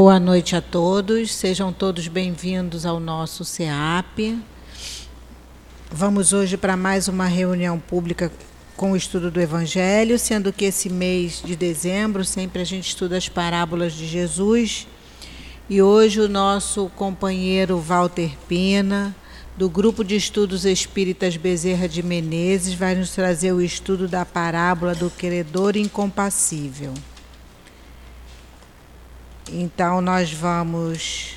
Boa noite a todos, sejam todos bem-vindos ao nosso CEAP. Vamos hoje para mais uma reunião pública com o estudo do Evangelho, sendo que esse mês de dezembro sempre a gente estuda as parábolas de Jesus. E hoje o nosso companheiro Walter Pina, do Grupo de Estudos Espíritas Bezerra de Menezes, vai nos trazer o estudo da parábola do credor incompassível. Então, nós vamos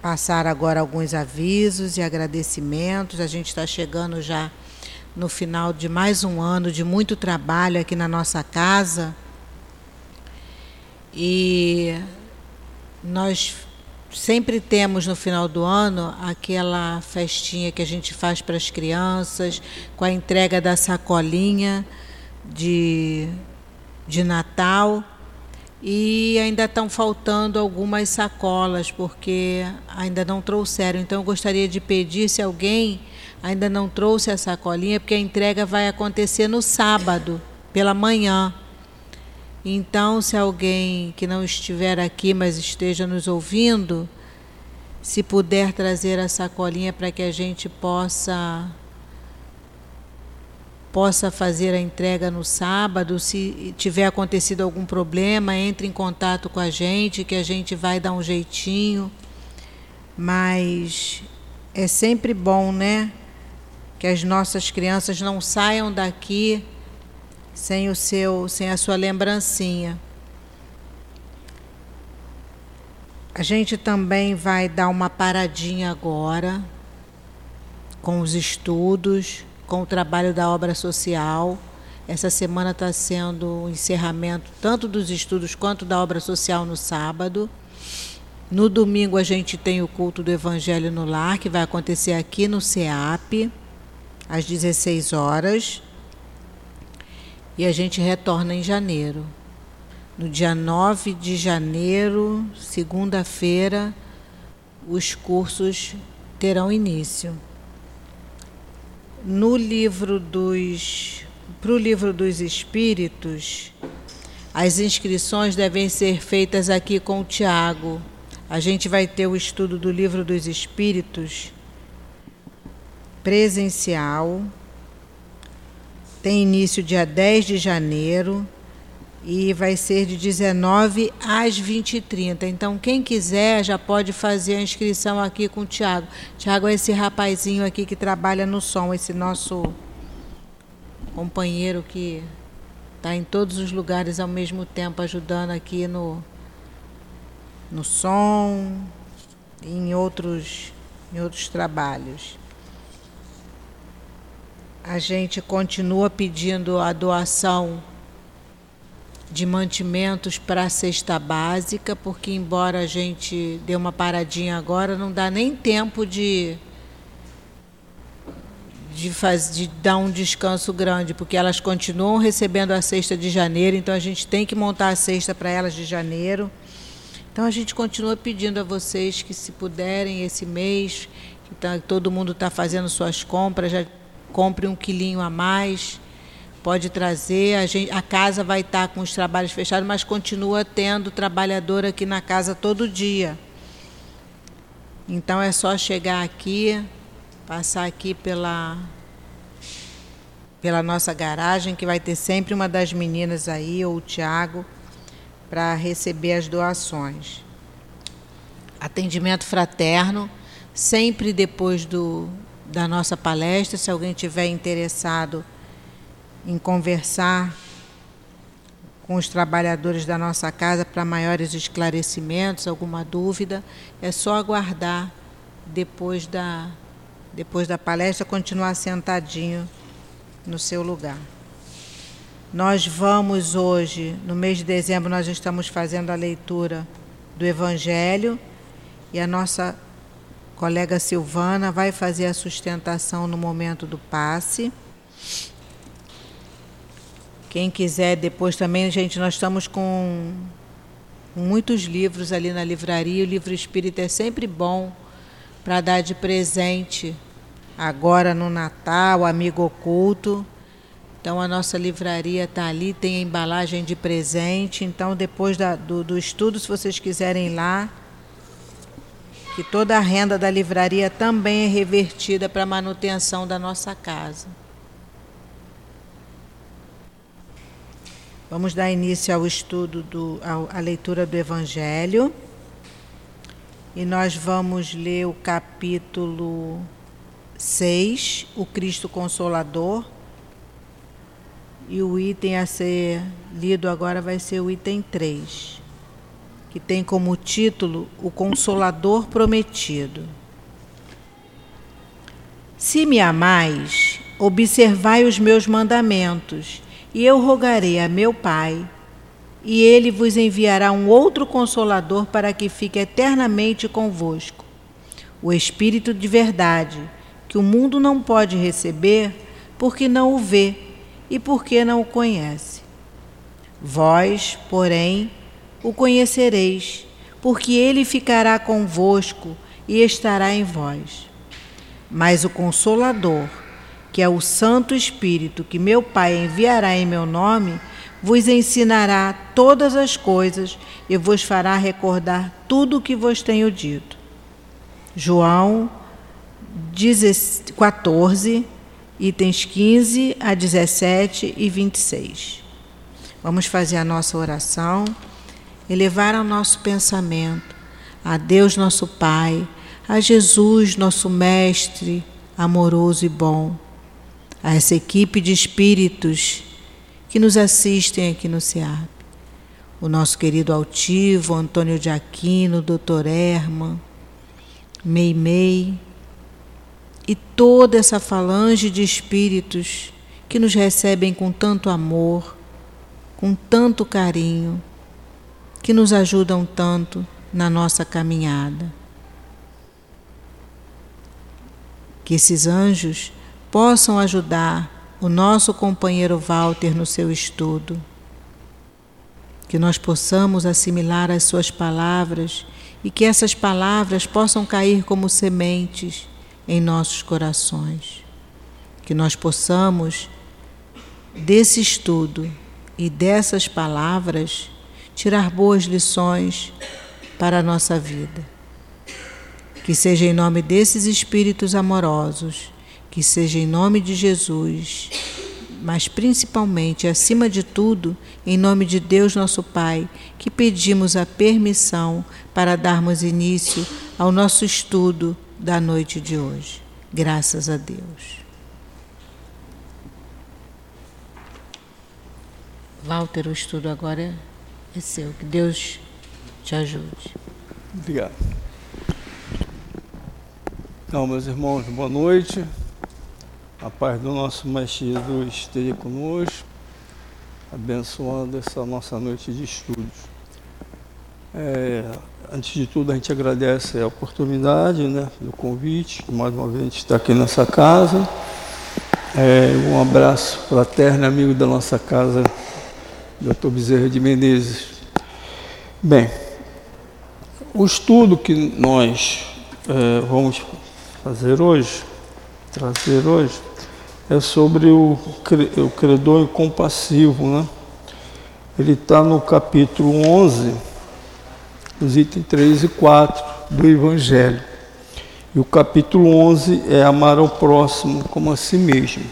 passar agora alguns avisos e agradecimentos. A gente está chegando já no final de mais um ano de muito trabalho aqui na nossa casa. E nós sempre temos no final do ano aquela festinha que a gente faz para as crianças, com a entrega da sacolinha de de Natal e ainda estão faltando algumas sacolas porque ainda não trouxeram. Então eu gostaria de pedir se alguém ainda não trouxe a sacolinha, porque a entrega vai acontecer no sábado pela manhã. Então, se alguém que não estiver aqui, mas esteja nos ouvindo, se puder trazer a sacolinha para que a gente possa possa fazer a entrega no sábado. Se tiver acontecido algum problema, entre em contato com a gente, que a gente vai dar um jeitinho. Mas é sempre bom, né? Que as nossas crianças não saiam daqui sem o seu, sem a sua lembrancinha. A gente também vai dar uma paradinha agora com os estudos com o trabalho da obra social. Essa semana está sendo o encerramento tanto dos estudos quanto da obra social no sábado. No domingo a gente tem o culto do Evangelho no Lar, que vai acontecer aqui no CEAP, às 16 horas. E a gente retorna em janeiro. No dia 9 de janeiro, segunda-feira, os cursos terão início no livro dos para o livro dos espíritos, as inscrições devem ser feitas aqui com o Tiago. A gente vai ter o estudo do livro dos espíritos presencial. Tem início dia 10 de janeiro e vai ser de 19 às 20h30. Então, quem quiser já pode fazer a inscrição aqui com o Tiago. Tiago é esse rapazinho aqui que trabalha no som, esse nosso companheiro que está em todos os lugares ao mesmo tempo, ajudando aqui no, no som e em outros, em outros trabalhos. A gente continua pedindo a doação de mantimentos para a cesta básica, porque embora a gente dê uma paradinha agora, não dá nem tempo de de, faz, de dar um descanso grande, porque elas continuam recebendo a cesta de janeiro, então a gente tem que montar a cesta para elas de janeiro. Então a gente continua pedindo a vocês que se puderem esse mês, que tá, todo mundo está fazendo suas compras, já compre um quilinho a mais pode trazer. A, gente, a casa vai estar com os trabalhos fechados, mas continua tendo trabalhador aqui na casa todo dia. Então é só chegar aqui, passar aqui pela pela nossa garagem, que vai ter sempre uma das meninas aí, ou o Tiago, para receber as doações. Atendimento fraterno, sempre depois do, da nossa palestra, se alguém tiver interessado em conversar com os trabalhadores da nossa casa para maiores esclarecimentos, alguma dúvida, é só aguardar depois da, depois da palestra continuar sentadinho no seu lugar. Nós vamos hoje, no mês de dezembro, nós estamos fazendo a leitura do Evangelho e a nossa colega Silvana vai fazer a sustentação no momento do passe. Quem quiser depois também, gente, nós estamos com muitos livros ali na livraria. O livro espírita é sempre bom para dar de presente agora no Natal, amigo oculto. Então a nossa livraria está ali, tem a embalagem de presente. Então depois da, do, do estudo, se vocês quiserem ir lá, que toda a renda da livraria também é revertida para a manutenção da nossa casa. Vamos dar início ao estudo, do, à leitura do Evangelho. E nós vamos ler o capítulo 6, o Cristo Consolador. E o item a ser lido agora vai ser o item 3, que tem como título O Consolador Prometido. Se me amais, observai os meus mandamentos, e eu rogarei a meu Pai e ele vos enviará um outro consolador para que fique eternamente convosco. O Espírito de verdade, que o mundo não pode receber, porque não o vê e porque não o conhece. Vós, porém, o conhecereis, porque ele ficará convosco e estará em vós. Mas o Consolador, que é o Santo Espírito que meu Pai enviará em meu nome, vos ensinará todas as coisas e vos fará recordar tudo o que vos tenho dito. João 14, itens 15 a 17 e 26. Vamos fazer a nossa oração, elevar o nosso pensamento a Deus nosso Pai, a Jesus nosso Mestre amoroso e bom, a essa equipe de espíritos que nos assistem aqui no SEAP. O nosso querido altivo, Antônio de Aquino, Dr. Herman, Meimei e toda essa falange de espíritos que nos recebem com tanto amor, com tanto carinho, que nos ajudam tanto na nossa caminhada. Que esses anjos possam ajudar o nosso companheiro Walter no seu estudo. Que nós possamos assimilar as suas palavras e que essas palavras possam cair como sementes em nossos corações. Que nós possamos, desse estudo e dessas palavras, tirar boas lições para a nossa vida. Que seja em nome desses espíritos amorosos que seja em nome de Jesus, mas principalmente, acima de tudo, em nome de Deus nosso Pai, que pedimos a permissão para darmos início ao nosso estudo da noite de hoje. Graças a Deus. Walter, o estudo agora é seu. Que Deus te ajude. Obrigado. Então, meus irmãos, boa noite. A paz do nosso Mestre Jesus esteja conosco, abençoando essa nossa noite de estudos. É, antes de tudo, a gente agradece a oportunidade né, do convite, mais uma vez a gente está aqui nessa casa. É, um abraço fraterno, amigo da nossa casa, Dr. Bezerra de Menezes. Bem, o estudo que nós é, vamos fazer hoje, trazer hoje, é sobre o, o credor incompassivo, né? Ele está no capítulo 11, os itens 3 e 4 do Evangelho. E o capítulo 11 é amar ao próximo como a si mesmo.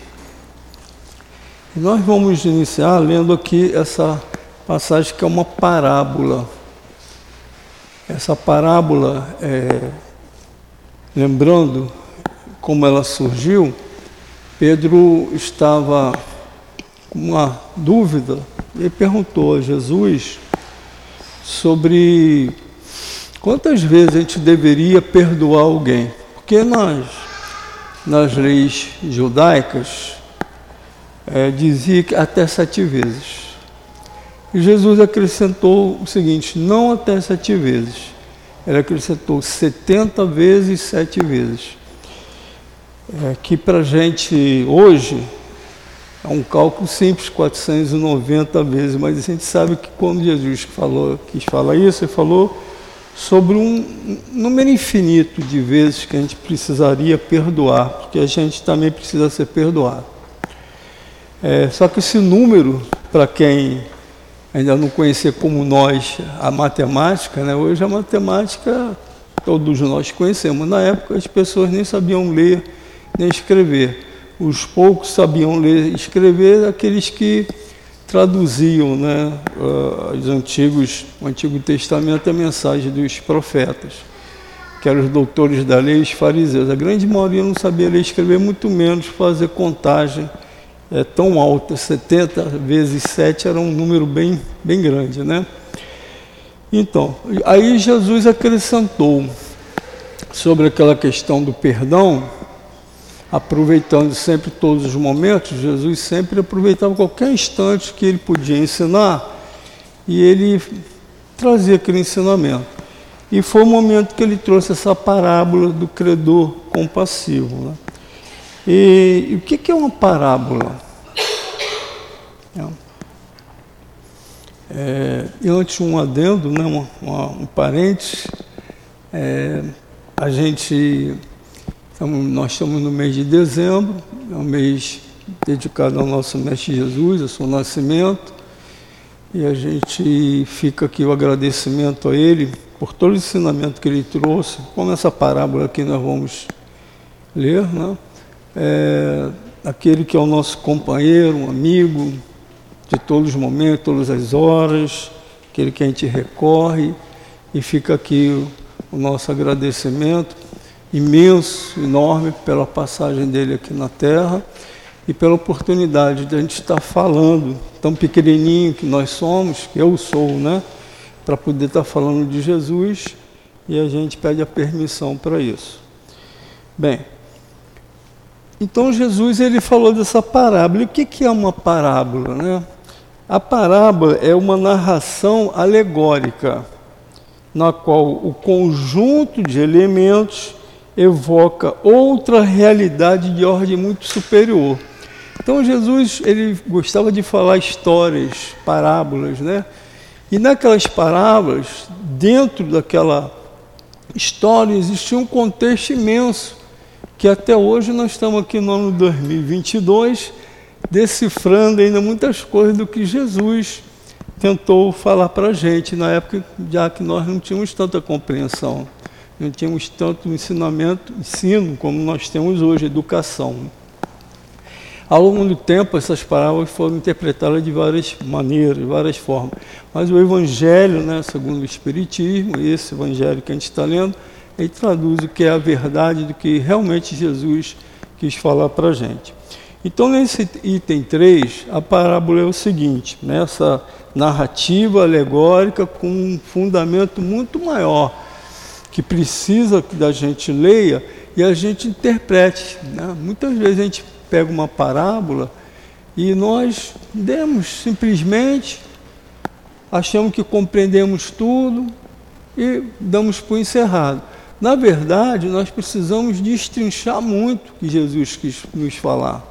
E nós vamos iniciar lendo aqui essa passagem que é uma parábola. Essa parábola, é, lembrando como ela surgiu, Pedro estava com uma dúvida e perguntou a Jesus sobre quantas vezes a gente deveria perdoar alguém. Porque nós, nas leis judaicas, é, dizia que até sete vezes. E Jesus acrescentou o seguinte: não até sete vezes. Ele acrescentou setenta vezes sete vezes é, que para a gente hoje é um cálculo simples, 490 vezes, mas a gente sabe que quando Jesus falou, quis falar isso, ele falou sobre um número infinito de vezes que a gente precisaria perdoar, porque a gente também precisa ser perdoado. É, só que esse número, para quem ainda não conhecia como nós a matemática, né? hoje a matemática todos nós conhecemos. Na época as pessoas nem sabiam ler nem escrever. Os poucos sabiam ler e escrever, aqueles que traduziam né, uh, os antigos, o Antigo Testamento, a mensagem dos profetas, que eram os doutores da lei os fariseus. A grande maioria não sabia ler e escrever, muito menos fazer contagem é, tão alta, 70 vezes 7 era um número bem, bem grande, né? Então, aí Jesus acrescentou sobre aquela questão do perdão, aproveitando sempre todos os momentos, Jesus sempre aproveitava qualquer instante que ele podia ensinar e ele trazia aquele ensinamento. E foi o momento que ele trouxe essa parábola do credor compassivo. Né? E, e o que, que é uma parábola? É, e antes um adendo, né, uma, uma, um parente, é, a gente, nós estamos no mês de dezembro, é um mês dedicado ao nosso Mestre Jesus, ao seu nascimento, e a gente fica aqui o agradecimento a ele por todo o ensinamento que ele trouxe, como essa parábola que nós vamos ler, né? É, aquele que é o nosso companheiro, um amigo de todos os momentos, todas as horas, aquele que a gente recorre, e fica aqui o, o nosso agradecimento imenso, enorme pela passagem dele aqui na Terra e pela oportunidade de a gente estar falando, tão pequenininho que nós somos, que eu sou, né? Para poder estar falando de Jesus e a gente pede a permissão para isso. Bem, então Jesus ele falou dessa parábola. E o que, que é uma parábola, né? A parábola é uma narração alegórica, na qual o conjunto de elementos evoca outra realidade de ordem muito superior. Então Jesus ele gostava de falar histórias, parábolas, né? E naquelas parábolas, dentro daquela história, existia um contexto imenso que até hoje nós estamos aqui no ano 2022 decifrando ainda muitas coisas do que Jesus tentou falar para a gente na época, já que nós não tínhamos tanta compreensão, não tínhamos tanto ensinamento, ensino como nós temos hoje, educação. Ao longo do tempo, essas parábolas foram interpretadas de várias maneiras, de várias formas. Mas o Evangelho, né, segundo o Espiritismo, esse Evangelho que a gente está lendo, ele traduz o que é a verdade do que realmente Jesus quis falar para a gente. Então, nesse item 3, a parábola é o seguinte: nessa narrativa alegórica com um fundamento muito maior, que precisa que a gente leia e a gente interprete. Né? Muitas vezes a gente pega uma parábola e nós demos simplesmente, achamos que compreendemos tudo e damos por encerrado. Na verdade, nós precisamos destrinchar muito o que Jesus quis nos falar.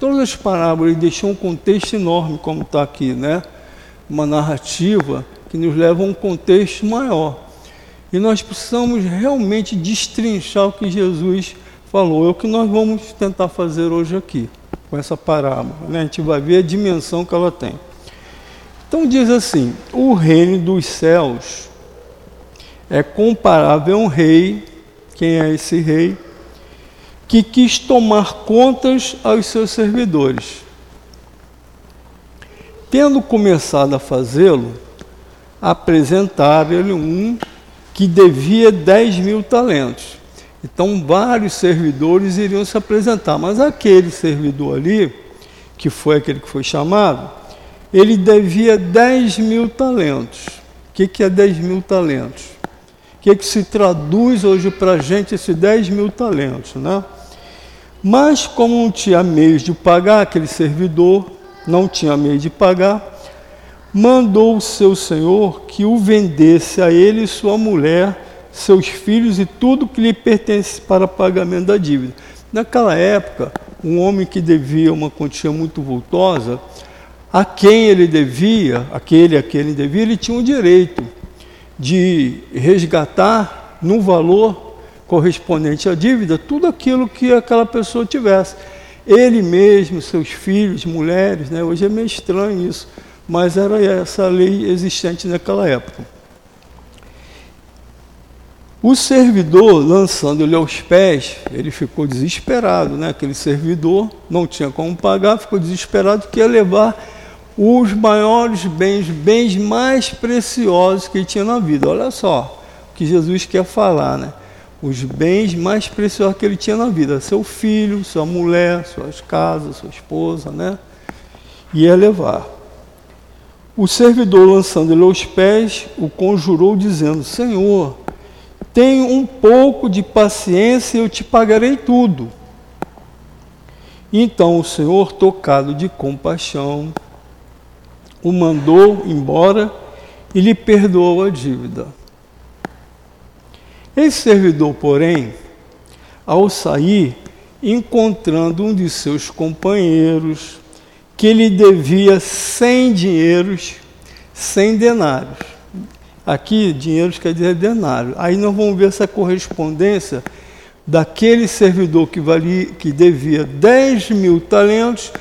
Todas as parábolas deixam um contexto enorme, como está aqui, né? Uma narrativa que nos leva a um contexto maior. E nós precisamos realmente destrinchar o que Jesus falou. É o que nós vamos tentar fazer hoje aqui, com essa parábola. Né? A gente vai ver a dimensão que ela tem. Então diz assim: o reino dos céus é comparável a um rei. Quem é esse rei? que quis tomar contas aos seus servidores. Tendo começado a fazê-lo, apresentaram-lhe um que devia 10 mil talentos. Então, vários servidores iriam se apresentar, mas aquele servidor ali, que foi aquele que foi chamado, ele devia 10 mil talentos. O que, que é 10 mil talentos? O que, que se traduz hoje para a gente esses 10 mil talentos, né? Mas, como não tinha meios de pagar, aquele servidor não tinha meio de pagar, mandou o seu senhor que o vendesse a ele, sua mulher, seus filhos e tudo que lhe pertence para pagamento da dívida. Naquela época, um homem que devia uma quantia muito vultosa, a quem ele devia, aquele a quem ele devia, ele tinha o direito de resgatar num valor correspondente à dívida tudo aquilo que aquela pessoa tivesse. ele mesmo, seus filhos, mulheres, né? hoje é meio estranho isso, mas era essa lei existente naquela época. O servidor, lançando-lhe aos pés, ele ficou desesperado, né? aquele servidor não tinha como pagar, ficou desesperado que ia levar os maiores bens, bens mais preciosos que ele tinha na vida. Olha só o que Jesus quer falar, né? Os bens mais preciosos que ele tinha na vida, seu filho, sua mulher, suas casas, sua esposa, né? Ia levar. O servidor, lançando-lhe aos pés, o conjurou, dizendo: Senhor, tenha um pouco de paciência e eu te pagarei tudo. Então o Senhor, tocado de compaixão, o mandou embora e lhe perdoou a dívida. Esse servidor, porém, ao sair, encontrando um de seus companheiros que lhe devia cem dinheiros, cem denários. Aqui, dinheiros quer dizer denário. Aí nós vamos ver essa correspondência daquele servidor que, valia, que devia 10 mil talentos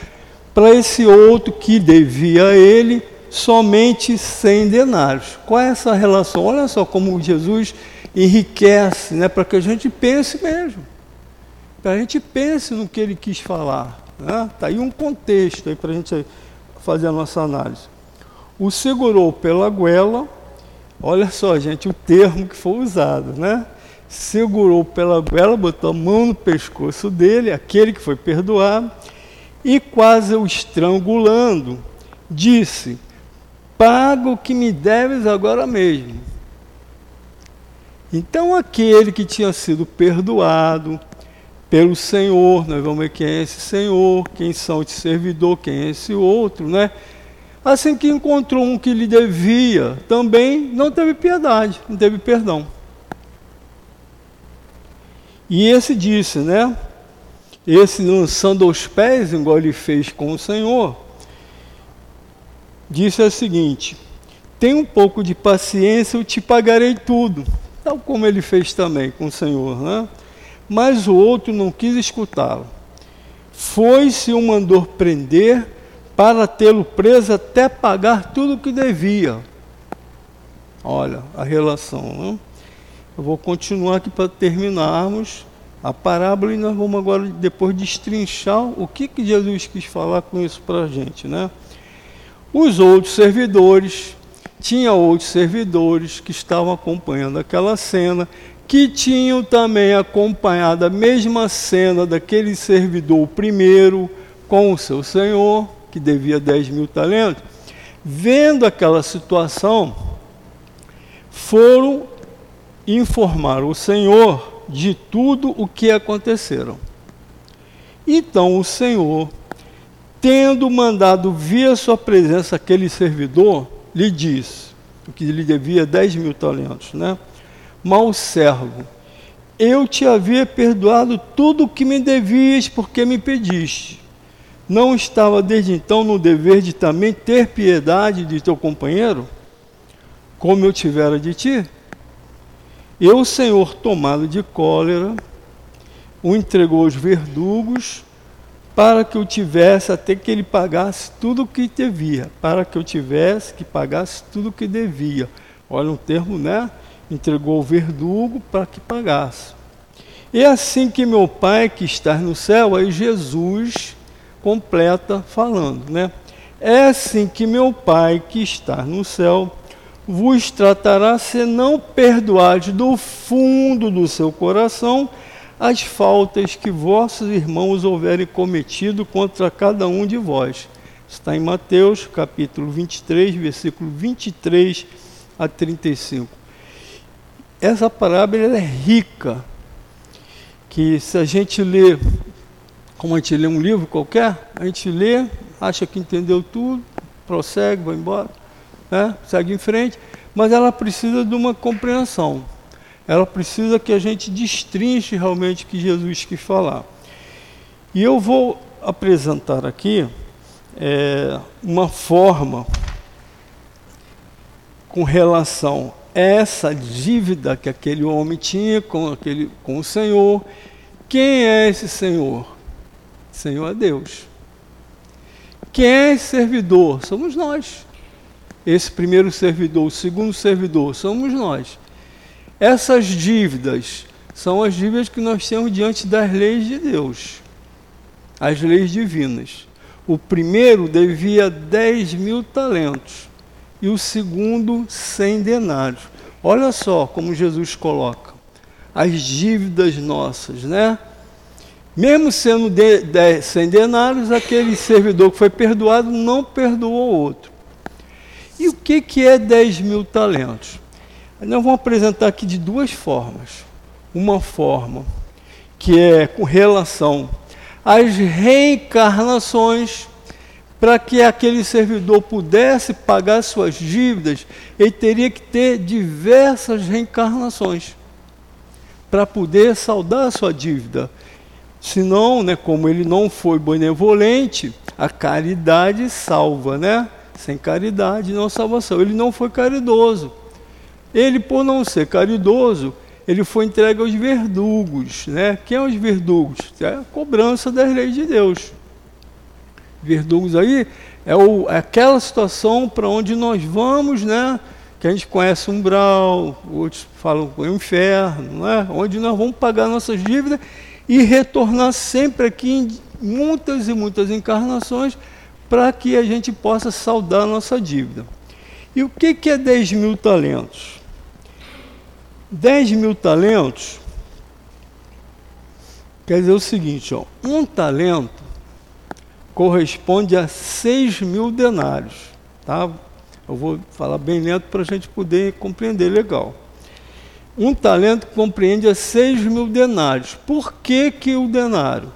para esse outro que devia a ele somente 100 denários. Qual é essa relação? Olha só como Jesus enriquece, né, para que a gente pense mesmo. Para a gente pense no que ele quis falar. Está né? Tá aí um contexto aí para a gente fazer a nossa análise. O segurou pela goela, olha só, gente, o termo que foi usado, né? Segurou pela goela, botou a mão no pescoço dele, aquele que foi perdoado, e quase o estrangulando, disse: Paga o que me deves agora mesmo. Então, aquele que tinha sido perdoado pelo Senhor, nós vamos ver quem é esse Senhor, quem são esse servidor, quem é esse outro, né? Assim que encontrou um que lhe devia, também não teve piedade, não teve perdão. E esse disse, né? esse lançando aos pés, igual ele fez com o Senhor, disse o seguinte: tem um pouco de paciência, eu te pagarei tudo. Tal como ele fez também com o Senhor, né? Mas o outro não quis escutá-lo. Foi-se o mandou prender para tê-lo preso até pagar tudo o que devia. Olha a relação. Né? Eu vou continuar aqui para terminarmos a parábola e nós vamos agora depois destrinchar o que, que Jesus quis falar com isso para a gente, né? Os outros servidores, tinha outros servidores que estavam acompanhando aquela cena, que tinham também acompanhado a mesma cena daquele servidor primeiro com o seu senhor, que devia 10 mil talentos, vendo aquela situação, foram informar o senhor de tudo o que aconteceram. Então o Senhor, tendo mandado vir a sua presença aquele servidor, lhe disse, que lhe devia 10 mil talentos, né? Mal servo, eu te havia perdoado tudo o que me devias, porque me pediste. Não estava desde então no dever de também ter piedade de teu companheiro, como eu tivera de ti? E o Senhor, tomado de cólera, o entregou aos verdugos para que eu tivesse até que ele pagasse tudo o que devia, para que eu tivesse que pagasse tudo o que devia. Olha um termo, né? Entregou o verdugo para que pagasse. E assim que meu Pai que está no céu, aí Jesus completa falando, né? É assim que meu Pai que está no céu vos tratará se não perdoardes do fundo do seu coração as faltas que vossos irmãos houverem cometido contra cada um de vós. Está em Mateus, capítulo 23, versículo 23 a 35. Essa parábola é rica, que se a gente lê, como a gente lê um livro qualquer, a gente lê, acha que entendeu tudo, prossegue, vai embora né? segue em frente, mas ela precisa de uma compreensão. Ela precisa que a gente destrinche realmente o que Jesus quis falar. E eu vou apresentar aqui é, uma forma com relação essa dívida que aquele homem tinha com, aquele, com o Senhor. Quem é esse Senhor? Senhor é Deus. Quem é servidor? Somos nós. Esse primeiro servidor, o segundo servidor, somos nós. Essas dívidas são as dívidas que nós temos diante das leis de Deus, as leis divinas. O primeiro devia 10 mil talentos e o segundo 100 denários. Olha só como Jesus coloca as dívidas nossas, né? Mesmo sendo de, de, 100 denários, aquele servidor que foi perdoado não perdoou o outro. E o que, que é 10 mil talentos? Nós vamos apresentar aqui de duas formas. Uma forma que é com relação às reencarnações, para que aquele servidor pudesse pagar suas dívidas, ele teria que ter diversas reencarnações para poder saldar a sua dívida. Senão, né, como ele não foi benevolente, a caridade salva, né? Sem caridade não salvação. Ele não foi caridoso. Ele, por não ser caridoso, ele foi entregue aos verdugos, né? Quem é os verdugos? É a cobrança das leis de Deus. Verdugos aí é, o, é aquela situação para onde nós vamos, né? Que a gente conhece um umbral, outros falam o inferno, né? Onde nós vamos pagar nossas dívidas e retornar sempre aqui em muitas e muitas encarnações para que a gente possa saldar a nossa dívida. E o que, que é 10 mil talentos? 10 mil talentos quer dizer o seguinte: ó, um talento corresponde a 6 mil denários. Tá? Eu vou falar bem lento para a gente poder compreender legal. Um talento compreende a 6 mil denários. Por que, que o denário?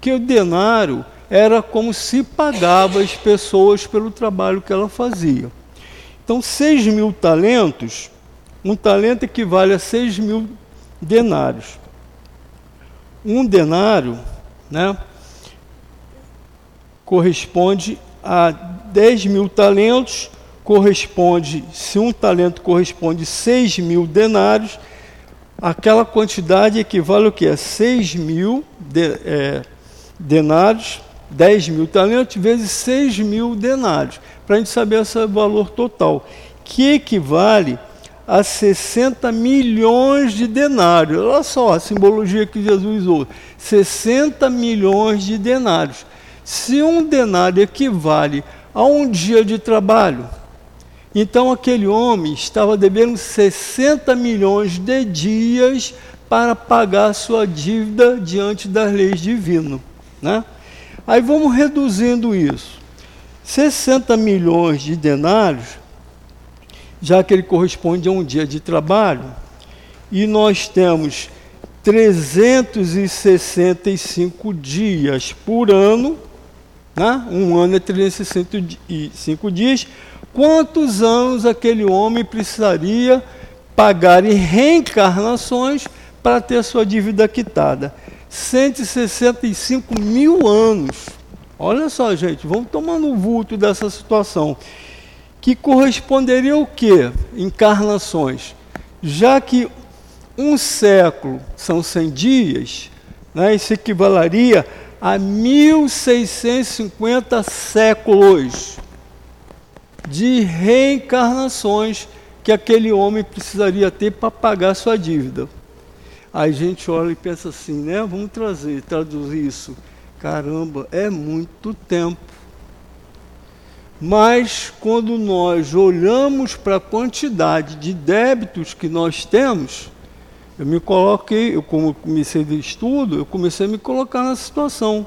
Que o denário era como se pagava as pessoas pelo trabalho que ela fazia. Então, 6 mil talentos, um talento equivale a 6 mil denários. Um denário né, corresponde a 10 mil talentos corresponde, se um talento corresponde a 6 mil denários, aquela quantidade equivale ao que? A 6 mil de, é, denários, 10 mil talentos vezes 6 mil denários, para a gente saber esse valor total, que equivale a 60 milhões de denários. Olha só a simbologia que Jesus usou: 60 milhões de denários. Se um denário equivale a um dia de trabalho, então aquele homem estava devendo 60 milhões de dias para pagar sua dívida diante das leis divinas. Né? Aí vamos reduzindo isso. 60 milhões de denários, já que ele corresponde a um dia de trabalho, e nós temos 365 dias por ano, né? um ano é 365 dias, quantos anos aquele homem precisaria pagar em reencarnações para ter sua dívida quitada. 165 mil anos. Olha só, gente, vamos tomando o vulto dessa situação. Que corresponderia ao quê? Encarnações. Já que um século são 100 dias, né, isso equivaleria a 1650 séculos de reencarnações que aquele homem precisaria ter para pagar sua dívida. Aí a gente olha e pensa assim, né? Vamos trazer, traduzir isso. Caramba, é muito tempo. Mas quando nós olhamos para a quantidade de débitos que nós temos, eu me coloquei, eu como comecei de estudo, eu comecei a me colocar na situação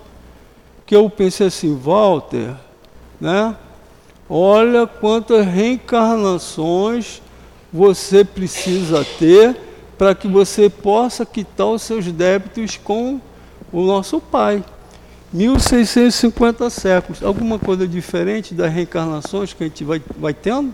que eu pensei assim, Walter, né? Olha quantas reencarnações você precisa ter para que você possa quitar os seus débitos com o nosso Pai. 1650 séculos. Alguma coisa diferente das reencarnações que a gente vai, vai tendo?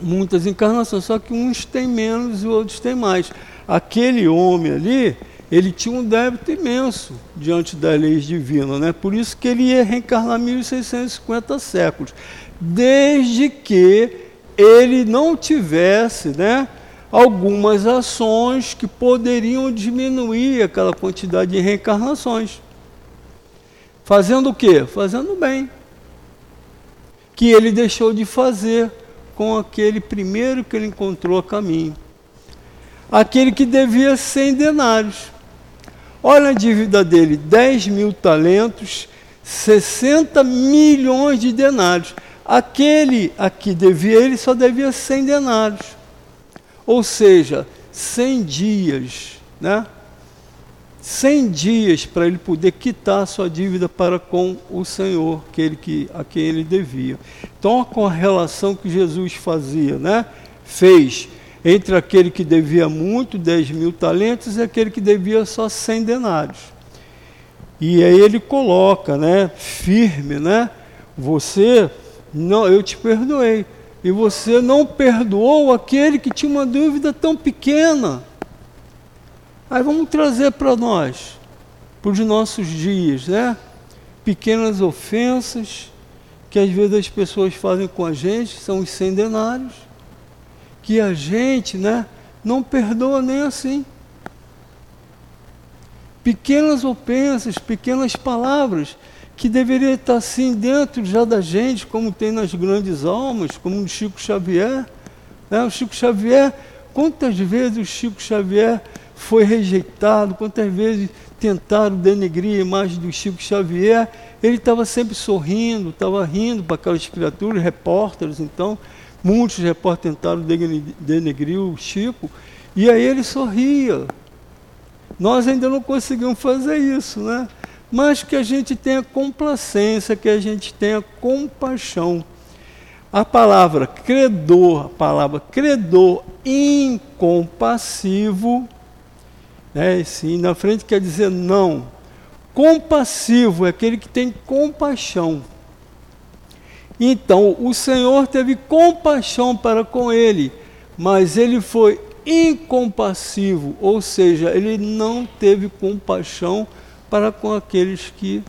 Muitas encarnações, só que uns têm menos e outros têm mais. Aquele homem ali, ele tinha um débito imenso diante das leis divinas, né? por isso que ele ia reencarnar 1650 séculos, desde que ele não tivesse né, algumas ações que poderiam diminuir aquela quantidade de reencarnações. Fazendo o quê? Fazendo bem. Que ele deixou de fazer com aquele primeiro que ele encontrou a caminho. Aquele que devia 100 denários. Olha a dívida dele: 10 mil talentos, 60 milhões de denários. Aquele a que devia, ele só devia 100 denários. Ou seja, 100 dias, né? 100 dias para ele poder quitar a sua dívida para com o Senhor, aquele que, a quem ele devia. Então, a correlação que Jesus fazia, né? fez entre aquele que devia muito, 10 mil talentos, e aquele que devia só 100 denários. E aí ele coloca, né, firme, né? Você, não, eu te perdoei. E você não perdoou aquele que tinha uma dúvida tão pequena. Aí vamos trazer para nós, para os nossos dias, né? Pequenas ofensas que às vezes as pessoas fazem com a gente, são os cem denários, que a gente, né, não perdoa nem assim. Pequenas ofensas, pequenas palavras que deveria estar assim dentro já da gente, como tem nas grandes almas, como no Chico Xavier. Né? O Chico Xavier, quantas vezes o Chico Xavier foi rejeitado, quantas vezes tentaram denegrir a imagem do Chico Xavier, ele estava sempre sorrindo, estava rindo para aquelas criaturas, repórteres, então, muitos repórteres tentaram denegrir o Chico, e aí ele sorria. Nós ainda não conseguimos fazer isso, né? Mas que a gente tenha complacência, que a gente tenha compaixão. A palavra credor, a palavra credor incompassivo, né? Sim, na frente quer dizer não. Compassivo é aquele que tem compaixão. Então, o Senhor teve compaixão para com ele, mas ele foi incompassivo, ou seja, ele não teve compaixão para com aqueles que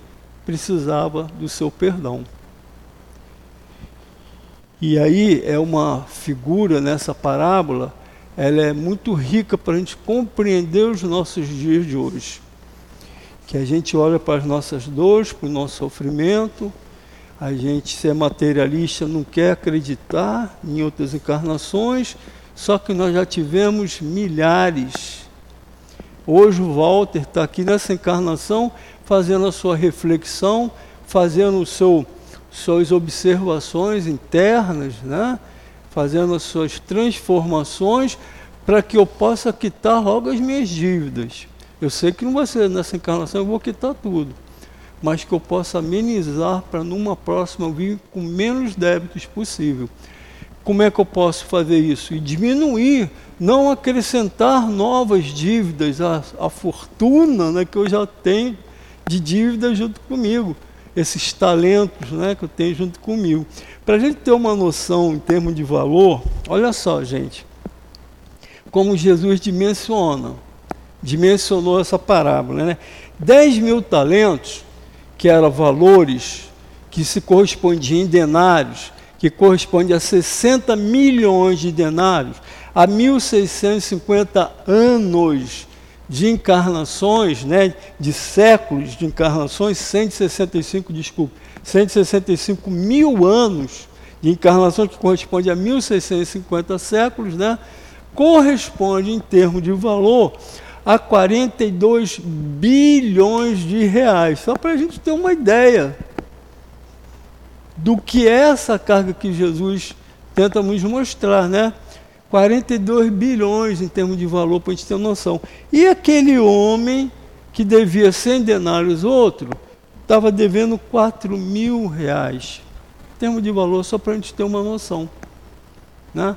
precisavam do seu perdão. E aí é uma figura nessa parábola ela é muito rica para a gente compreender os nossos dias de hoje. Que a gente olha para as nossas dores, para o nosso sofrimento, a gente ser materialista não quer acreditar em outras encarnações, só que nós já tivemos milhares. Hoje o Walter está aqui nessa encarnação fazendo a sua reflexão, fazendo o seu, suas observações internas, né? Fazendo as suas transformações para que eu possa quitar logo as minhas dívidas. Eu sei que não vai ser nessa encarnação, eu vou quitar tudo. Mas que eu possa amenizar para numa próxima vir com menos débitos possível. Como é que eu posso fazer isso? E diminuir, não acrescentar novas dívidas, a, a fortuna né, que eu já tenho de dívida junto comigo esses talentos né, que eu tenho junto comigo. Para a gente ter uma noção em termos de valor, olha só, gente, como Jesus dimensiona, dimensionou essa parábola. Né? 10 mil talentos, que eram valores que se correspondiam em denários, que corresponde a 60 milhões de denários, a 1.650 anos de encarnações, né, de séculos de encarnações, 165, desculpe, 165 mil anos de encarnação, que corresponde a 1650 séculos, né, corresponde em termos de valor a 42 bilhões de reais. Só para a gente ter uma ideia do que é essa carga que Jesus tenta nos mostrar, né? 42 bilhões em termos de valor, para a gente ter noção. E aquele homem que devia 100 denários outro, estava devendo 4 mil reais. Em termos de valor, só para a gente ter uma noção. Né?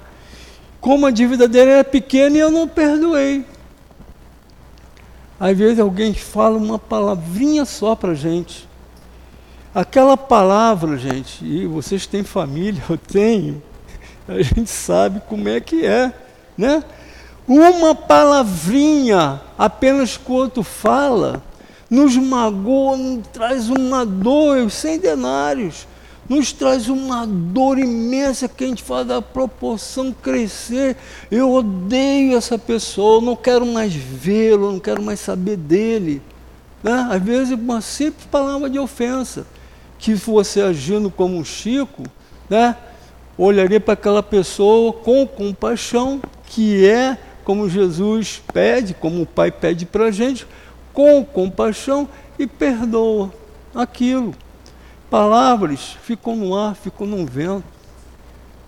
Como a dívida dele era pequena e eu não perdoei. Às vezes alguém fala uma palavrinha só para gente. Aquela palavra, gente, e vocês têm família, eu tenho, a gente sabe como é que é, né? Uma palavrinha, apenas que o outro fala, nos magoa, nos traz uma dor, sem denários, nos traz uma dor imensa que a gente faz da proporção crescer. Eu odeio essa pessoa, não quero mais vê-lo, não quero mais saber dele. Né? Às vezes, uma simples palavra de ofensa, que você agindo como um Chico, né? Olharia para aquela pessoa com compaixão, que é como Jesus pede, como o Pai pede para a gente, com compaixão e perdoa aquilo. Palavras ficam no ar, ficam no vento.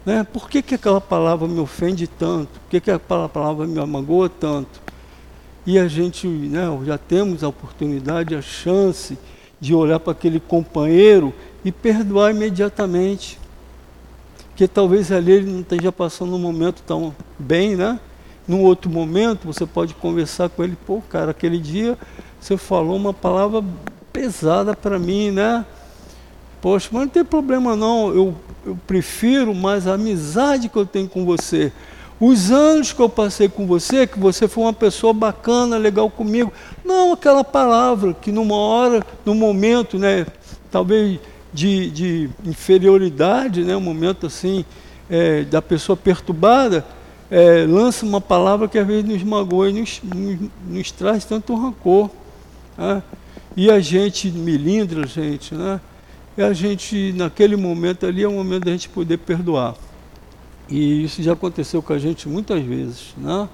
Né? Por que, que aquela palavra me ofende tanto? Por que, que aquela palavra me amagoa tanto? E a gente né, já temos a oportunidade, a chance de olhar para aquele companheiro e perdoar imediatamente. Porque talvez ali ele não esteja passando um momento tão bem, né? Num outro momento você pode conversar com ele, pô, cara, aquele dia você falou uma palavra pesada para mim, né? Poxa, mas não tem problema não, eu, eu prefiro mais a amizade que eu tenho com você. Os anos que eu passei com você, que você foi uma pessoa bacana, legal comigo. Não aquela palavra que numa hora, num momento, né, talvez de, de inferioridade, né, um momento assim, é, da pessoa perturbada, é, lança uma palavra que às vezes nos magoa e nos, nos, nos traz tanto rancor. Né? E a gente milindra, gente, né? E a gente, naquele momento ali, é o momento da gente poder perdoar. E isso já aconteceu com a gente muitas vezes, né?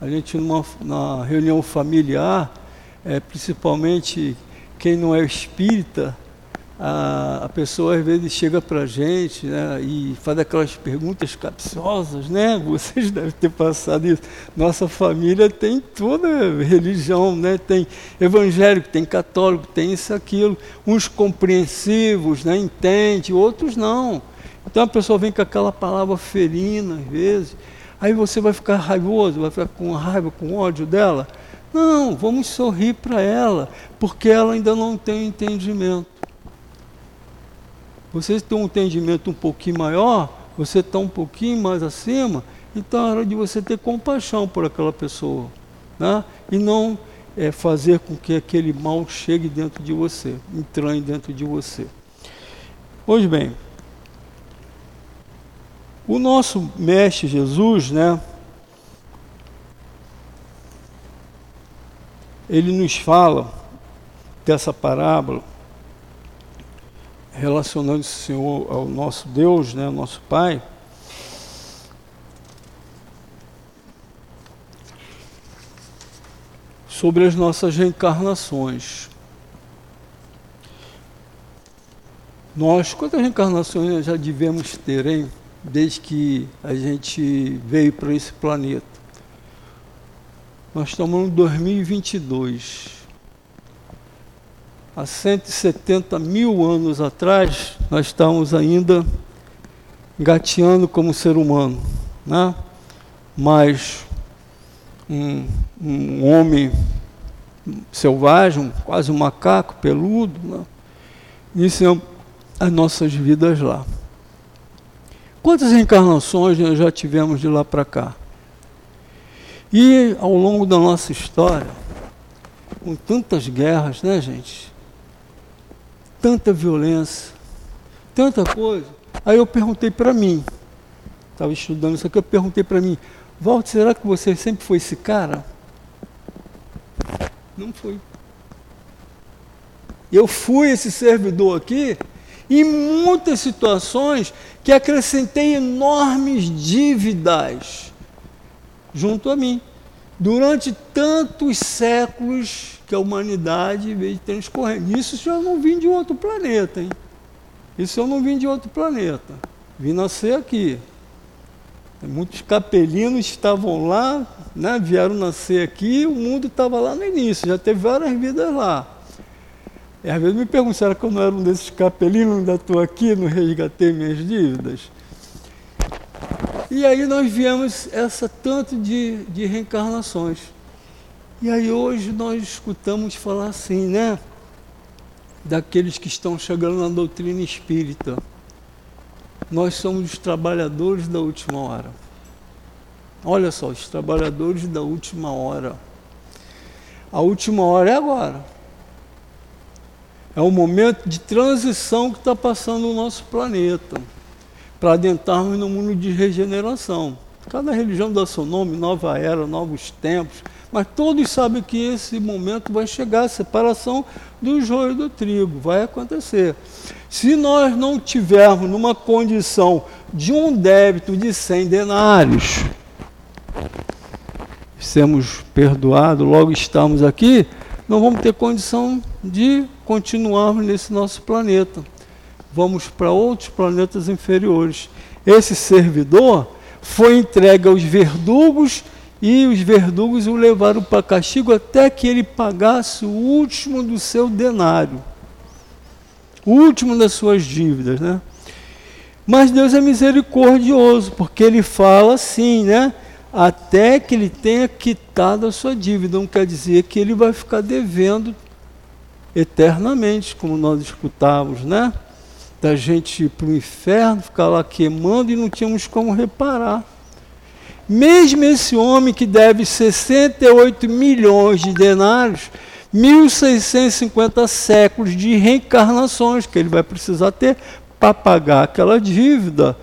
A gente, numa, reunião familiar, é, principalmente quem não é espírita, a, a pessoa às vezes chega para a gente né, e faz aquelas perguntas capciosas, né? Vocês devem ter passado isso. Nossa família tem toda religião, né? Tem evangélico, tem católico, tem isso, aquilo. Uns compreensivos, né? Entende, outros não. Então a pessoa vem com aquela palavra ferina, às vezes. Aí você vai ficar raivoso, vai ficar com raiva, com ódio dela. Não, vamos sorrir para ela, porque ela ainda não tem entendimento. Você tem um entendimento um pouquinho maior, você está um pouquinho mais acima, então é hora de você ter compaixão por aquela pessoa. Né? E não é, fazer com que aquele mal chegue dentro de você, entranhe dentro de você. Pois bem, o nosso mestre Jesus, né? Ele nos fala dessa parábola relacionando o Senhor ao nosso Deus, né, ao nosso Pai, sobre as nossas reencarnações. Nós, quantas reencarnações já devemos ter, hein? Desde que a gente veio para esse planeta. Nós estamos em 2022 há 170 mil anos atrás, nós estávamos ainda gateando como ser humano, né? mas um, um homem selvagem, quase um macaco peludo, né? iniciamos as nossas vidas lá. Quantas reencarnações nós já tivemos de lá para cá? E ao longo da nossa história, com tantas guerras, né, gente? Tanta violência, tanta coisa. Aí eu perguntei para mim, estava estudando isso aqui, eu perguntei para mim, Walter, será que você sempre foi esse cara? Não fui. Eu fui esse servidor aqui em muitas situações que acrescentei enormes dívidas junto a mim. Durante tantos séculos que a humanidade veio transcorrendo. Isso se eu não vim de outro planeta, hein? Isso eu não vim de outro planeta. Vim nascer aqui. Muitos capelinos estavam lá, né, vieram nascer aqui, o mundo estava lá no início, já teve várias vidas lá. E às vezes me perguntam, será que eu não era um desses capelinos, ainda estou aqui, não resgatei minhas dívidas? E aí nós viemos essa tanto de, de reencarnações. E aí hoje nós escutamos falar assim, né? Daqueles que estão chegando na doutrina espírita. Nós somos os trabalhadores da última hora. Olha só, os trabalhadores da última hora. A última hora é agora. É o momento de transição que está passando no nosso planeta para adentrarmos no mundo de regeneração. Cada religião dá seu nome, nova era, novos tempos, Mas todos sabem que esse momento vai chegar, a separação do joio do trigo, vai acontecer. Se nós não tivermos numa condição de um débito de 100 denários, sermos perdoados, logo estamos aqui, não vamos ter condição de continuarmos nesse nosso planeta. Vamos para outros planetas inferiores. Esse servidor foi entregue aos verdugos e os verdugos o levaram para castigo até que ele pagasse o último do seu denário, o último das suas dívidas, né? Mas Deus é misericordioso, porque ele fala assim, né? Até que ele tenha quitado a sua dívida. Não quer dizer que ele vai ficar devendo eternamente, como nós escutávamos, né? Da gente ir para o inferno, ficar lá queimando e não tínhamos como reparar. Mesmo esse homem que deve 68 milhões de denários, 1.650 séculos de reencarnações que ele vai precisar ter para pagar aquela dívida,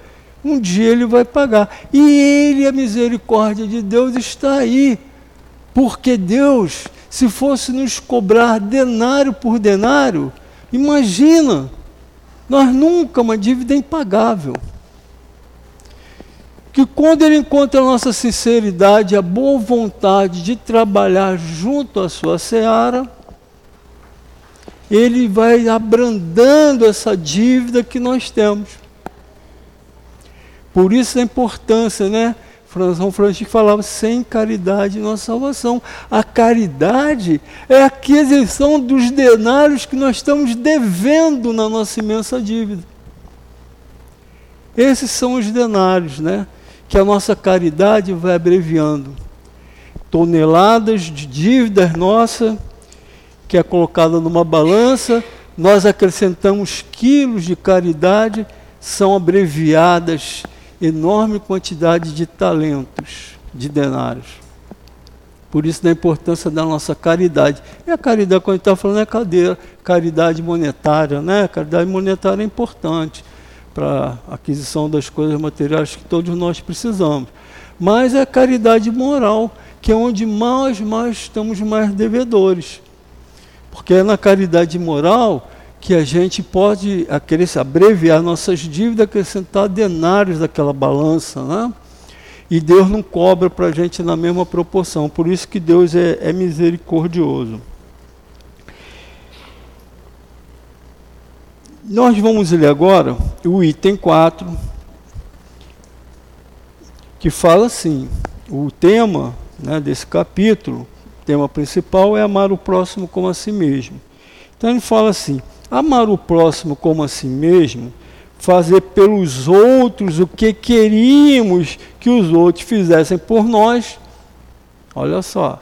um dia ele vai pagar. E ele, a misericórdia de Deus, está aí. Porque Deus, se fosse nos cobrar denário por denário, imagina, nós nunca, uma dívida impagável que quando ele encontra a nossa sinceridade, a boa vontade de trabalhar junto à sua seara, ele vai abrandando essa dívida que nós temos. Por isso a importância, né? São Francisco falava, sem caridade não há salvação. A caridade é a aquisição dos denários que nós estamos devendo na nossa imensa dívida. Esses são os denários, né? Que a nossa caridade vai abreviando. Toneladas de dívidas nossa, que é colocada numa balança, nós acrescentamos quilos de caridade, são abreviadas enorme quantidade de talentos, de denários. Por isso da importância da nossa caridade. E a caridade, quando a gente está falando, é cadeira, caridade monetária, né? A caridade monetária é importante para aquisição das coisas materiais que todos nós precisamos. Mas é a caridade moral, que é onde nós mais estamos mais devedores. Porque é na caridade moral que a gente pode abreviar nossas dívidas, acrescentar denários daquela balança, né? E Deus não cobra para a gente na mesma proporção. Por isso que Deus é, é misericordioso. Nós vamos ler agora o item 4, que fala assim: o tema né, desse capítulo, tema principal é amar o próximo como a si mesmo. Então ele fala assim: amar o próximo como a si mesmo, fazer pelos outros o que queríamos que os outros fizessem por nós. Olha só,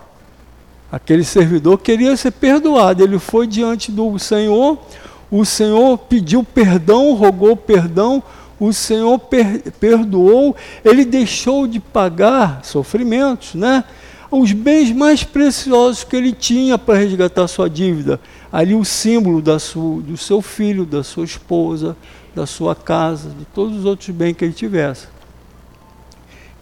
aquele servidor queria ser perdoado, ele foi diante do Senhor o Senhor pediu perdão, rogou perdão, o Senhor per perdoou, ele deixou de pagar sofrimentos, né? Os bens mais preciosos que ele tinha para resgatar sua dívida. Ali o símbolo da sua, do seu filho, da sua esposa, da sua casa, de todos os outros bens que ele tivesse.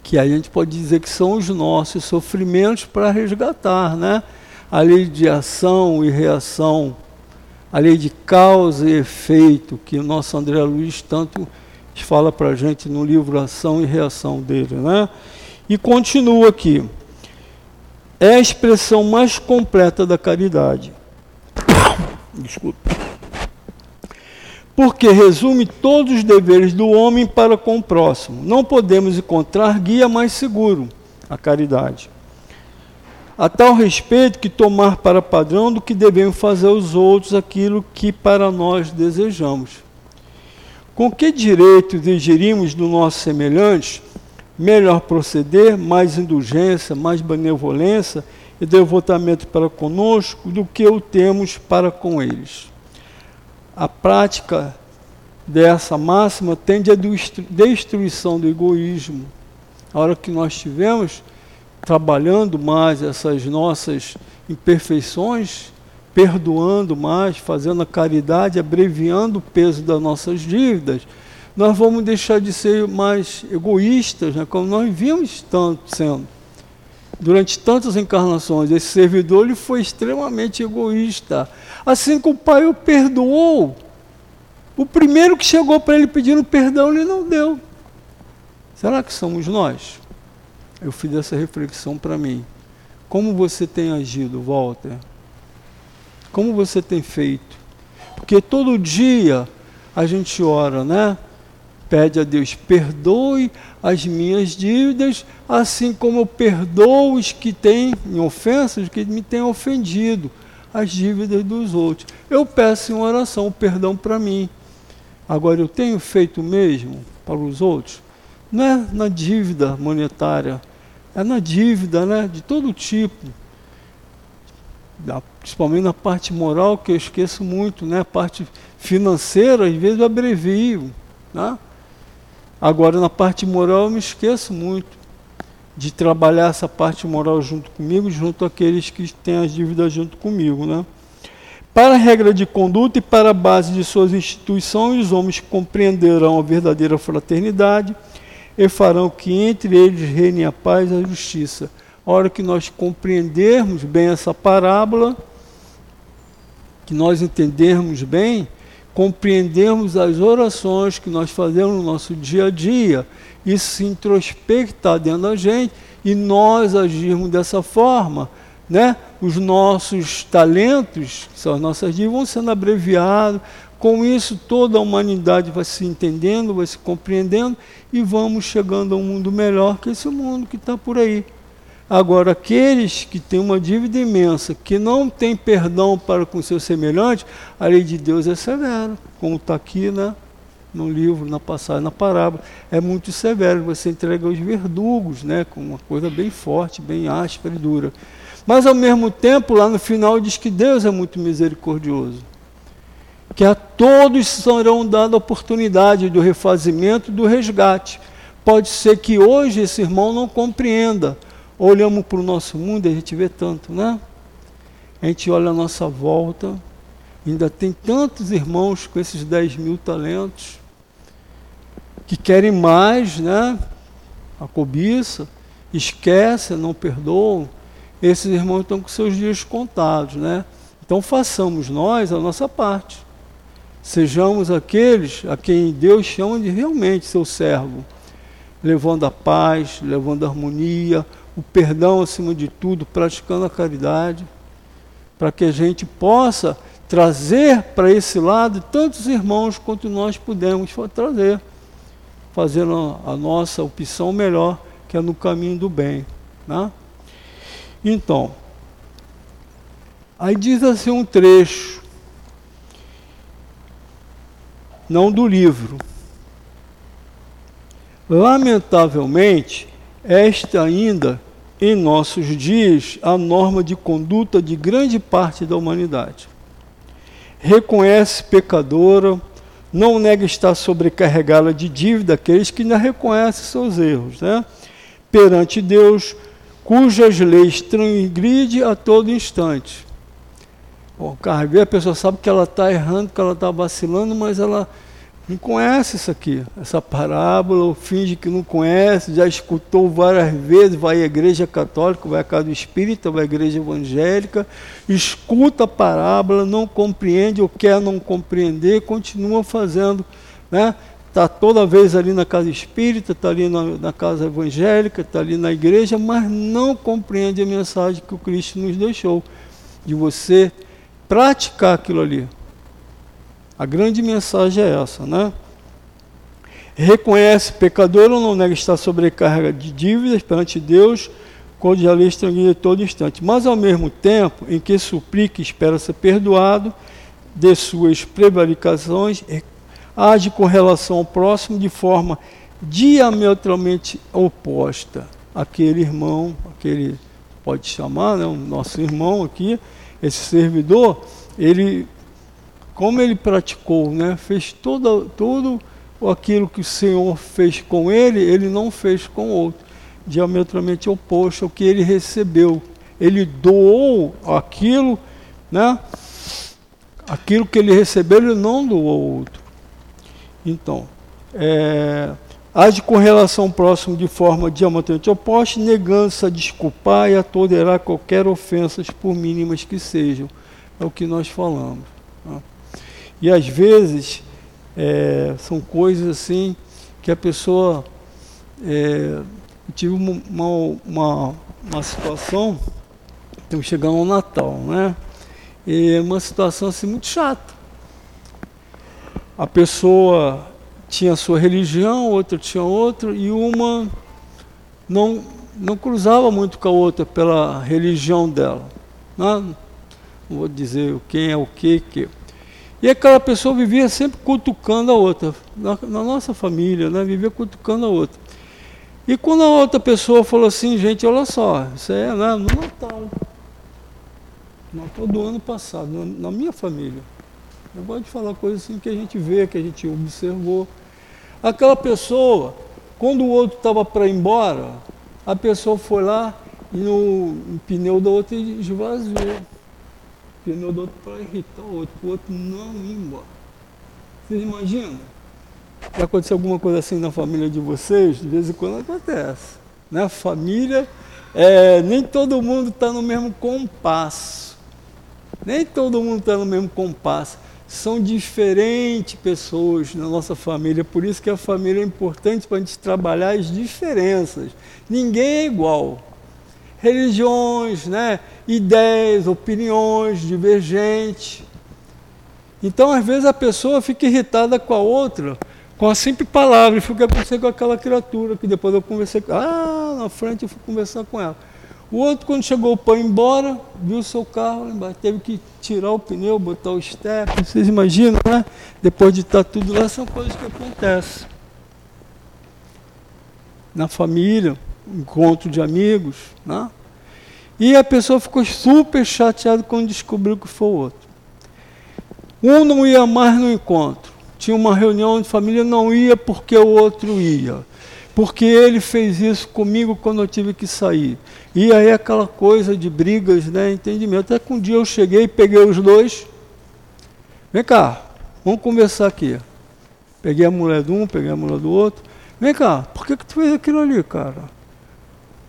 Que a gente pode dizer que são os nossos sofrimentos para resgatar, né? A lei de ação e reação a lei de causa e efeito, que o nosso André Luiz tanto fala para a gente no livro Ação e Reação dele. Né? E continua aqui. É a expressão mais completa da caridade. Desculpa. Porque resume todos os deveres do homem para com o próximo. Não podemos encontrar guia mais seguro, a caridade a tal respeito que tomar para padrão do que devemos fazer aos outros aquilo que para nós desejamos. Com que direito exigiríamos do nosso semelhante melhor proceder, mais indulgência, mais benevolência e devotamento para conosco do que o temos para com eles? A prática dessa máxima tende à destruição do egoísmo. A hora que nós tivemos trabalhando mais essas nossas imperfeições, perdoando mais, fazendo a caridade, abreviando o peso das nossas dívidas, nós vamos deixar de ser mais egoístas, né, como nós vimos tanto sendo. durante tantas encarnações, esse servidor ele foi extremamente egoísta. Assim que o pai o perdoou, o primeiro que chegou para ele pedindo perdão, ele não deu. Será que somos nós? Eu fiz essa reflexão para mim. Como você tem agido, Walter? Como você tem feito? Porque todo dia a gente ora, né? Pede a Deus, perdoe as minhas dívidas, assim como eu perdoo os que têm ofensas, que me têm ofendido, as dívidas dos outros. Eu peço em oração o perdão para mim. Agora, eu tenho feito o mesmo para os outros? Não é na dívida monetária, é na dívida né, de todo tipo. principalmente na parte moral, que eu esqueço muito, né? A parte financeira, às vezes eu abrevio. Né? Agora, na parte moral, eu me esqueço muito de trabalhar essa parte moral junto comigo, junto àqueles que têm as dívidas junto comigo. Né? Para a regra de conduta e para a base de suas instituições, os homens compreenderão a verdadeira fraternidade e farão que entre eles reine a paz e a justiça. A hora que nós compreendermos bem essa parábola, que nós entendermos bem, compreendermos as orações que nós fazemos no nosso dia a dia, isso se introspectar dentro da gente e nós agirmos dessa forma, né? Os nossos talentos, que são as nossas dívidas, vão sendo abreviados. Com isso, toda a humanidade vai se entendendo, vai se compreendendo e vamos chegando a um mundo melhor que esse mundo que está por aí. Agora, aqueles que têm uma dívida imensa, que não têm perdão para com seus semelhantes, a lei de Deus é severa, como está aqui né, no livro, na passagem, na parábola. É muito severo, você entrega aos verdugos, né, com uma coisa bem forte, bem áspera e dura. Mas, ao mesmo tempo, lá no final, diz que Deus é muito misericordioso. Que a todos serão dada a oportunidade do refazimento, do resgate. Pode ser que hoje esse irmão não compreenda, olhamos para o nosso mundo e a gente vê tanto, né? A gente olha a nossa volta, ainda tem tantos irmãos com esses 10 mil talentos que querem mais, né? A cobiça, esquece, não perdoam. Esses irmãos estão com seus dias contados, né? Então façamos nós a nossa parte. Sejamos aqueles a quem Deus chama de realmente seu servo, levando a paz, levando a harmonia, o perdão acima de tudo, praticando a caridade, para que a gente possa trazer para esse lado tantos irmãos quanto nós pudermos trazer, fazendo a nossa opção melhor, que é no caminho do bem. Né? Então, aí diz assim um trecho, não do livro. Lamentavelmente, esta ainda, em nossos dias, a norma de conduta de grande parte da humanidade. Reconhece pecadora, não nega estar sobrecarregada de dívida aqueles que não reconhecem seus erros, né? perante Deus, cujas leis transgride a todo instante. O carregar, a pessoa sabe que ela está errando, que ela está vacilando, mas ela não conhece isso aqui, essa parábola, ou finge que não conhece, já escutou várias vezes, vai à igreja católica, vai à casa espírita, vai à igreja evangélica, escuta a parábola, não compreende ou quer não compreender, continua fazendo, né? Está toda vez ali na casa espírita, está ali na, na casa evangélica, está ali na igreja, mas não compreende a mensagem que o Cristo nos deixou, de você praticar aquilo ali. A grande mensagem é essa, né? Reconhece pecador ou não nega estar sobrecarga de dívidas perante Deus, quando já lhe estrangueia todo instante. Mas ao mesmo tempo em que suplica e espera ser perdoado de suas prevaricações, age com relação ao próximo de forma diametralmente oposta. Aquele irmão, aquele pode chamar, né, o nosso irmão aqui, esse servidor, ele como ele praticou, né? fez todo, tudo aquilo que o Senhor fez com ele, ele não fez com o outro. Diametralmente oposto ao que ele recebeu. Ele doou aquilo, né? Aquilo que ele recebeu, ele não doou ao outro. Então, é, age com relação próximo de forma diametralmente oposta, negando-se a desculpar e a tolerar qualquer ofensas, por mínimas que sejam. É o que nós falamos. Né? E às vezes é, são coisas assim que a pessoa. É, tive uma, uma, uma situação, estamos chegando ao Natal, né? E uma situação assim muito chata. A pessoa tinha sua religião, outra tinha outra, e uma não, não cruzava muito com a outra pela religião dela. Né? Não vou dizer quem é o que, que. E aquela pessoa vivia sempre cutucando a outra, na, na nossa família, né? vivia cutucando a outra. E quando a outra pessoa falou assim, gente, olha só, isso é né, no Natal. Natal do ano passado, na minha família. Eu gosto de falar coisas assim que a gente vê, que a gente observou. Aquela pessoa, quando o outro estava para ir embora, a pessoa foi lá e no, no pneu do outro esvaziou. O pneu do outro para irritar o outro, o outro não ir embora. Vocês imaginam? Já aconteceu alguma coisa assim na família de vocês? De vez em quando acontece. Né? família, é, nem todo mundo está no mesmo compasso. Nem todo mundo está no mesmo compasso são diferentes pessoas na nossa família, por isso que a família é importante para a gente trabalhar as diferenças. Ninguém é igual. Religiões, né? ideias, opiniões divergentes. Então, às vezes, a pessoa fica irritada com a outra, com a simples palavra, e o que aconteceu com aquela criatura, que depois eu conversei com Ah, na frente eu fui conversar com ela. O outro, quando chegou para ir embora, viu seu carro embaixo, teve que tirar o pneu, botar o step. Vocês imaginam, né? Depois de estar tudo lá, são coisas que acontecem. Na família, encontro de amigos, né? E a pessoa ficou super chateada quando descobriu que foi o outro. Um não ia mais no encontro. Tinha uma reunião de família, não ia porque o outro ia porque ele fez isso comigo quando eu tive que sair. E aí aquela coisa de brigas, né, entendimento. Até que um dia eu cheguei, peguei os dois. Vem cá, vamos conversar aqui. Peguei a mulher de um, peguei a mulher do outro. Vem cá, por que, que tu fez aquilo ali, cara?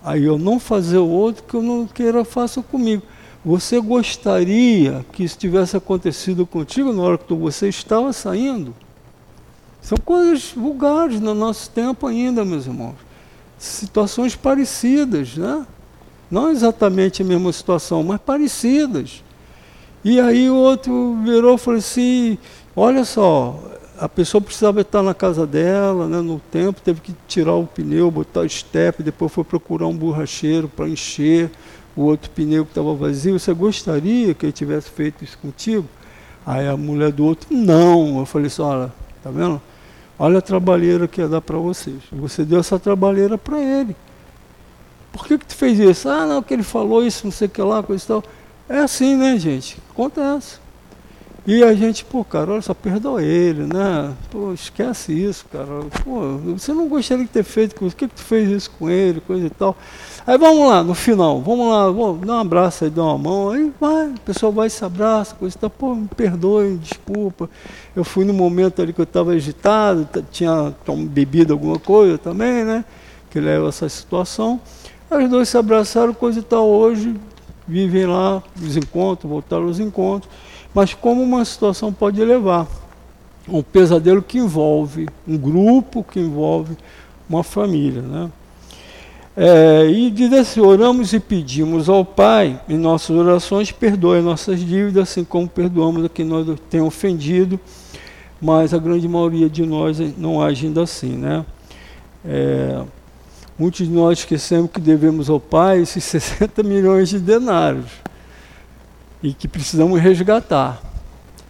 Aí eu não fazer o outro que eu não queira faça comigo. Você gostaria que isso tivesse acontecido contigo na hora que você estava saindo? São coisas vulgares no nosso tempo ainda, meus irmãos. Situações parecidas, né? Não exatamente a mesma situação, mas parecidas. E aí o outro virou e falou assim, olha só, a pessoa precisava estar na casa dela, né, no tempo, teve que tirar o pneu, botar o step, depois foi procurar um borracheiro para encher o outro pneu que estava vazio. Você gostaria que ele tivesse feito isso contigo? Aí a mulher do outro, não. Eu falei assim, olha, tá vendo? Olha a trabalheira que ia dar para vocês. Você deu essa trabalheira para ele. Por que, que tu fez isso? Ah, não, que ele falou isso, não sei o que lá, coisa e tal. É assim, né, gente? Acontece. E a gente, pô, cara, olha só, perdoa ele, né? Pô, esquece isso, cara. Pô, você não gostaria de ter feito isso. Por que, que tu fez isso com ele, coisa e tal? Aí vamos lá, no final, vamos lá, vamos, dá um abraço aí, dá uma mão, aí vai, o pessoal vai se abraça, coisa e tal, pô, me perdoe, desculpa. Eu fui no momento ali que eu estava agitado, tinha bebido alguma coisa também, né? Que leva essa situação. Aí os dois se abraçaram, coisa e tal, hoje vivem lá os encontros, voltaram aos encontros. Mas como uma situação pode levar um pesadelo que envolve um grupo, que envolve uma família, né? É, e diz assim: oramos e pedimos ao Pai, em nossas orações, perdoe nossas dívidas, assim como perdoamos a quem nós tem ofendido, mas a grande maioria de nós não age ainda assim. Né? É, muitos de nós esquecemos que devemos ao Pai esses 60 milhões de denários e que precisamos resgatar.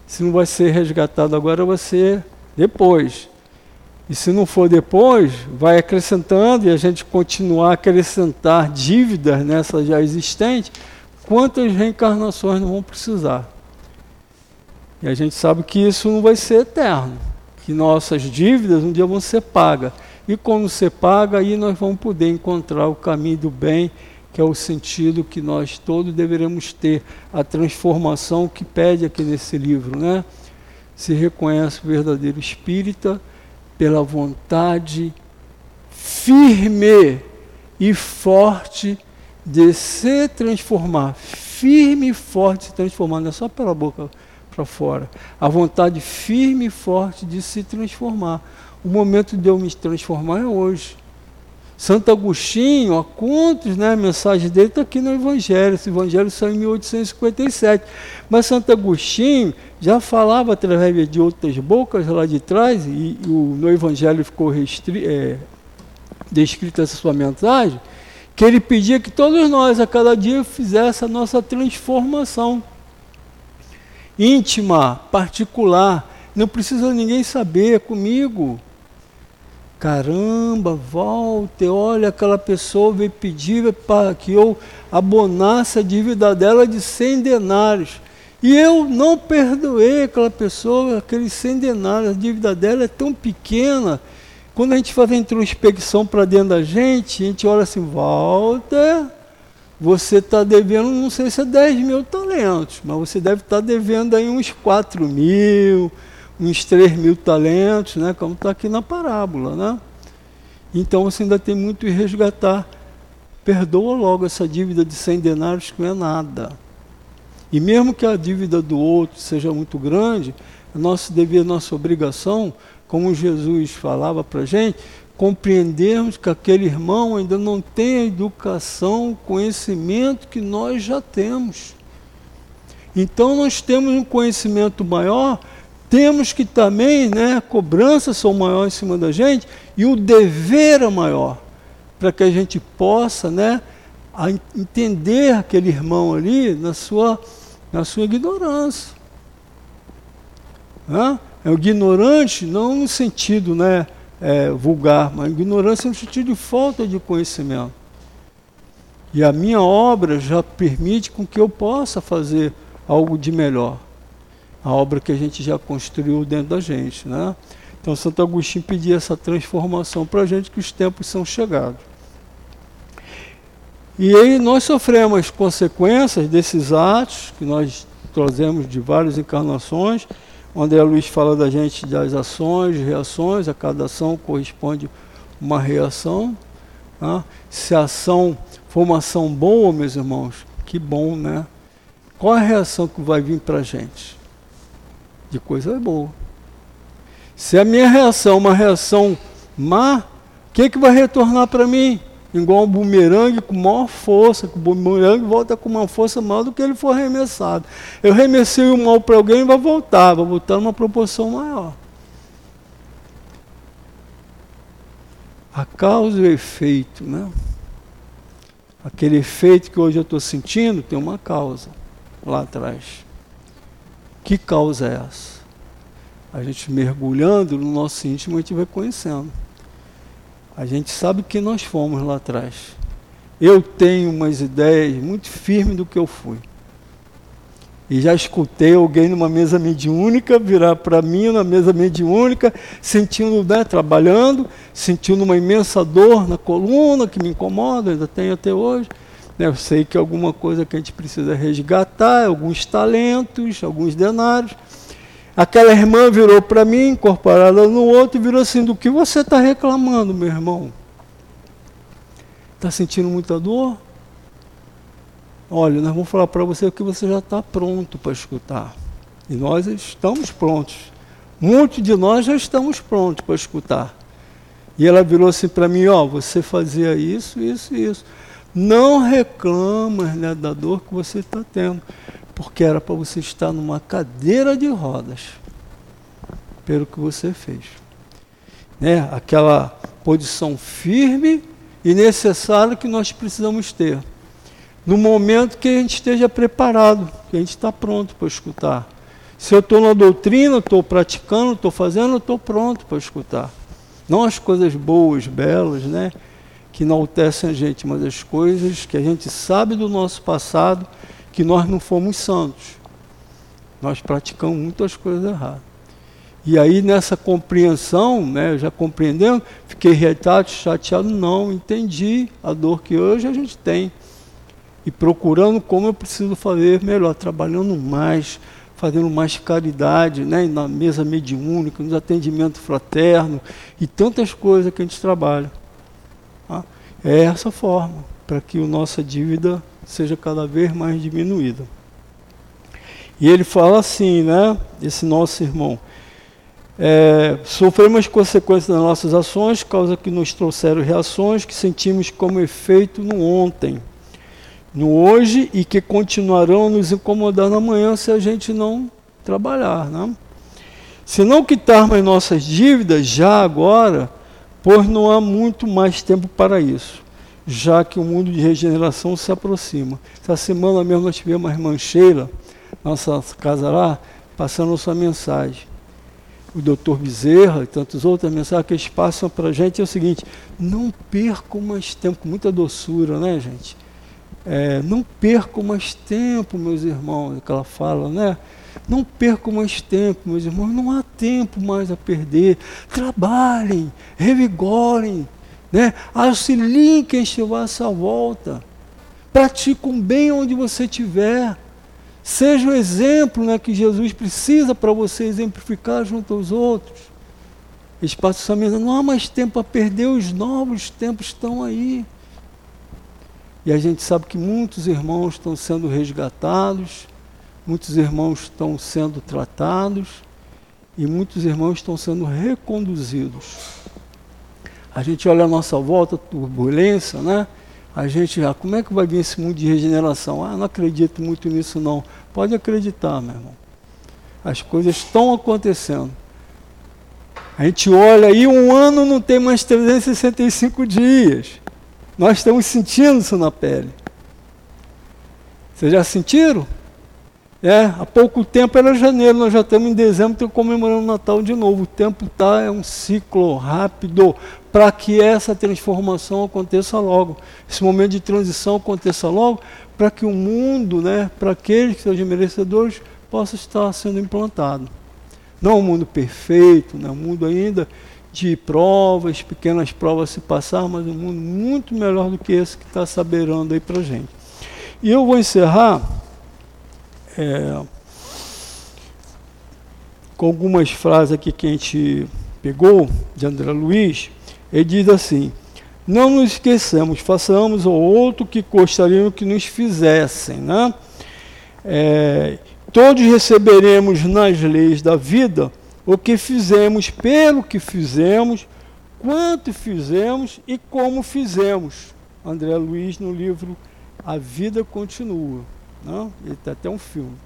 Se não vai ser resgatado agora, vai ser depois. E se não for depois, vai acrescentando e a gente continuar a acrescentar dívidas nessa já existente, quantas reencarnações não vão precisar? E a gente sabe que isso não vai ser eterno, que nossas dívidas um dia vão ser pagas. E quando ser paga, aí nós vamos poder encontrar o caminho do bem, que é o sentido que nós todos deveremos ter, a transformação que pede aqui nesse livro, né? Se reconhece o verdadeiro espírita pela vontade firme e forte de se transformar. Firme e forte se transformar, não é só pela boca para fora. A vontade firme e forte de se transformar. O momento de eu me transformar é hoje. Santo Agostinho, há contos, né, a mensagem dele está aqui no Evangelho. Esse Evangelho saiu em 1857. Mas Santo Agostinho já falava através de outras bocas lá de trás, e, e o, no Evangelho ficou restri, é, descrita essa sua mensagem, que ele pedia que todos nós, a cada dia, fizesse a nossa transformação íntima, particular. Não precisa ninguém saber, é comigo. Caramba, Walter, olha, aquela pessoa veio pedir para que eu abonasse a dívida dela de 100 denários. E eu não perdoei aquela pessoa, aqueles 100 denários, a dívida dela é tão pequena. Quando a gente faz a introspecção para dentro da gente, a gente olha assim, Walter, você está devendo, não sei se é 10 mil talentos, mas você deve estar tá devendo aí uns 4 mil, uns 3 mil talentos, né? como está aqui na parábola. Né? Então você ainda tem muito a resgatar. Perdoa logo essa dívida de 100 denários, que não é nada. E mesmo que a dívida do outro seja muito grande, é nosso dever, nossa obrigação, como Jesus falava para a gente, compreendermos que aquele irmão ainda não tem a educação, o conhecimento que nós já temos. Então nós temos um conhecimento maior temos que também, né, cobranças são maiores em cima da gente e o dever é maior, para que a gente possa, né, entender aquele irmão ali na sua, na sua ignorância. Né? É o ignorante, não no sentido né, é, vulgar, mas ignorância no sentido de falta de conhecimento. E a minha obra já permite com que eu possa fazer algo de melhor a obra que a gente já construiu dentro da gente. Né? Então, Santo Agostinho pedia essa transformação para a gente, que os tempos são chegados. E aí nós sofremos as consequências desses atos que nós trazemos de várias encarnações, onde a Luiz fala da gente das ações, reações, a cada ação corresponde uma reação. Né? Se a ação for uma ação boa, meus irmãos, que bom, né? Qual a reação que vai vir para a gente? De coisa boa. Se a minha reação é uma reação má, o que, que vai retornar para mim? Igual um bumerangue com maior força, que o bumerangue volta com uma força maior do que ele for arremessado. Eu remessei o mal para alguém e vai voltar, vai voltar numa proporção maior. A causa e o efeito, né? Aquele efeito que hoje eu estou sentindo tem uma causa lá atrás. Que causa é essa? A gente mergulhando no nosso íntimo, a gente vai conhecendo. A gente sabe que nós fomos lá atrás. Eu tenho umas ideias muito firmes do que eu fui. E já escutei alguém numa mesa mediúnica virar para mim na mesa mediúnica, sentindo, né, trabalhando, sentindo uma imensa dor na coluna que me incomoda, ainda tenho até hoje. Né, eu sei que alguma coisa que a gente precisa resgatar, alguns talentos, alguns denários. Aquela irmã virou para mim, incorporada no outro, e virou assim: do que você está reclamando, meu irmão? Está sentindo muita dor? Olha, nós vamos falar para você que você já está pronto para escutar. E nós estamos prontos. Muitos de nós já estamos prontos para escutar. E ela virou assim para mim: ó, você fazia isso, isso isso. Não reclama né, da dor que você está tendo, porque era para você estar numa cadeira de rodas, pelo que você fez. Né? Aquela posição firme e necessária que nós precisamos ter. No momento que a gente esteja preparado, que a gente está pronto para escutar. Se eu estou na doutrina, estou praticando, estou fazendo, estou pronto para escutar. Não as coisas boas, belas, né? Que enaltecem a gente, mas as coisas que a gente sabe do nosso passado, que nós não fomos santos. Nós praticamos muitas coisas erradas. E aí nessa compreensão, né, já compreendendo, fiquei irritado, chateado, não, entendi a dor que hoje a gente tem. E procurando como eu preciso fazer melhor, trabalhando mais, fazendo mais caridade, né, na mesa mediúnica, nos atendimento fraterno e tantas coisas que a gente trabalha. É essa forma, para que a nossa dívida seja cada vez mais diminuída. E ele fala assim, né? Esse nosso irmão. É, sofremos as consequências das nossas ações, causa que nos trouxeram reações que sentimos como efeito no ontem, no hoje e que continuarão nos incomodar no amanhã se a gente não trabalhar. Né? Se não quitarmos nossas dívidas já agora, pois não há muito mais tempo para isso, já que o mundo de regeneração se aproxima. Essa semana mesmo nós tivemos uma irmã Sheila, nossa casa lá, passando sua mensagem. O doutor Bezerra e tantos outros, a mensagem que eles passam para a gente é o seguinte: não percam mais tempo, com muita doçura, né, gente? É, não percam mais tempo, meus irmãos, que ela fala, né? Não percam mais tempo, meus irmãos, não há tempo mais a perder. Trabalhem, revigorem, né? auxiliem quem estiver à sua volta. Praticam bem onde você estiver. Seja o exemplo né, que Jesus precisa para você exemplificar junto aos outros. Espaço Samina, não há mais tempo a perder, os novos tempos estão aí. E a gente sabe que muitos irmãos estão sendo resgatados, muitos irmãos estão sendo tratados e muitos irmãos estão sendo reconduzidos. A gente olha a nossa volta, turbulência, né? A gente, ah, como é que vai vir esse mundo de regeneração? Ah, não acredito muito nisso não. Pode acreditar, meu irmão. As coisas estão acontecendo. A gente olha aí, um ano não tem mais 365 dias. Nós estamos sentindo isso na pele. Vocês já sentiram? É, há pouco tempo era janeiro, nós já estamos em dezembro, estamos comemorando o Natal de novo. O tempo tá é um ciclo rápido para que essa transformação aconteça logo, esse momento de transição aconteça logo, para que o mundo, né, para aqueles que são merecedores, possa estar sendo implantado. Não um mundo perfeito, né, um mundo ainda de provas, pequenas provas se passar, mas um mundo muito melhor do que esse que está saberando aí para gente. E eu vou encerrar é, com algumas frases aqui que a gente pegou de André Luiz. Ele diz assim: Não nos esqueçamos, façamos ao outro que gostariam que nos fizessem. Né? É, todos receberemos nas leis da vida o que fizemos, pelo que fizemos, quanto fizemos e como fizemos. André Luiz no livro A Vida Continua. Não? Ele tem até um filme.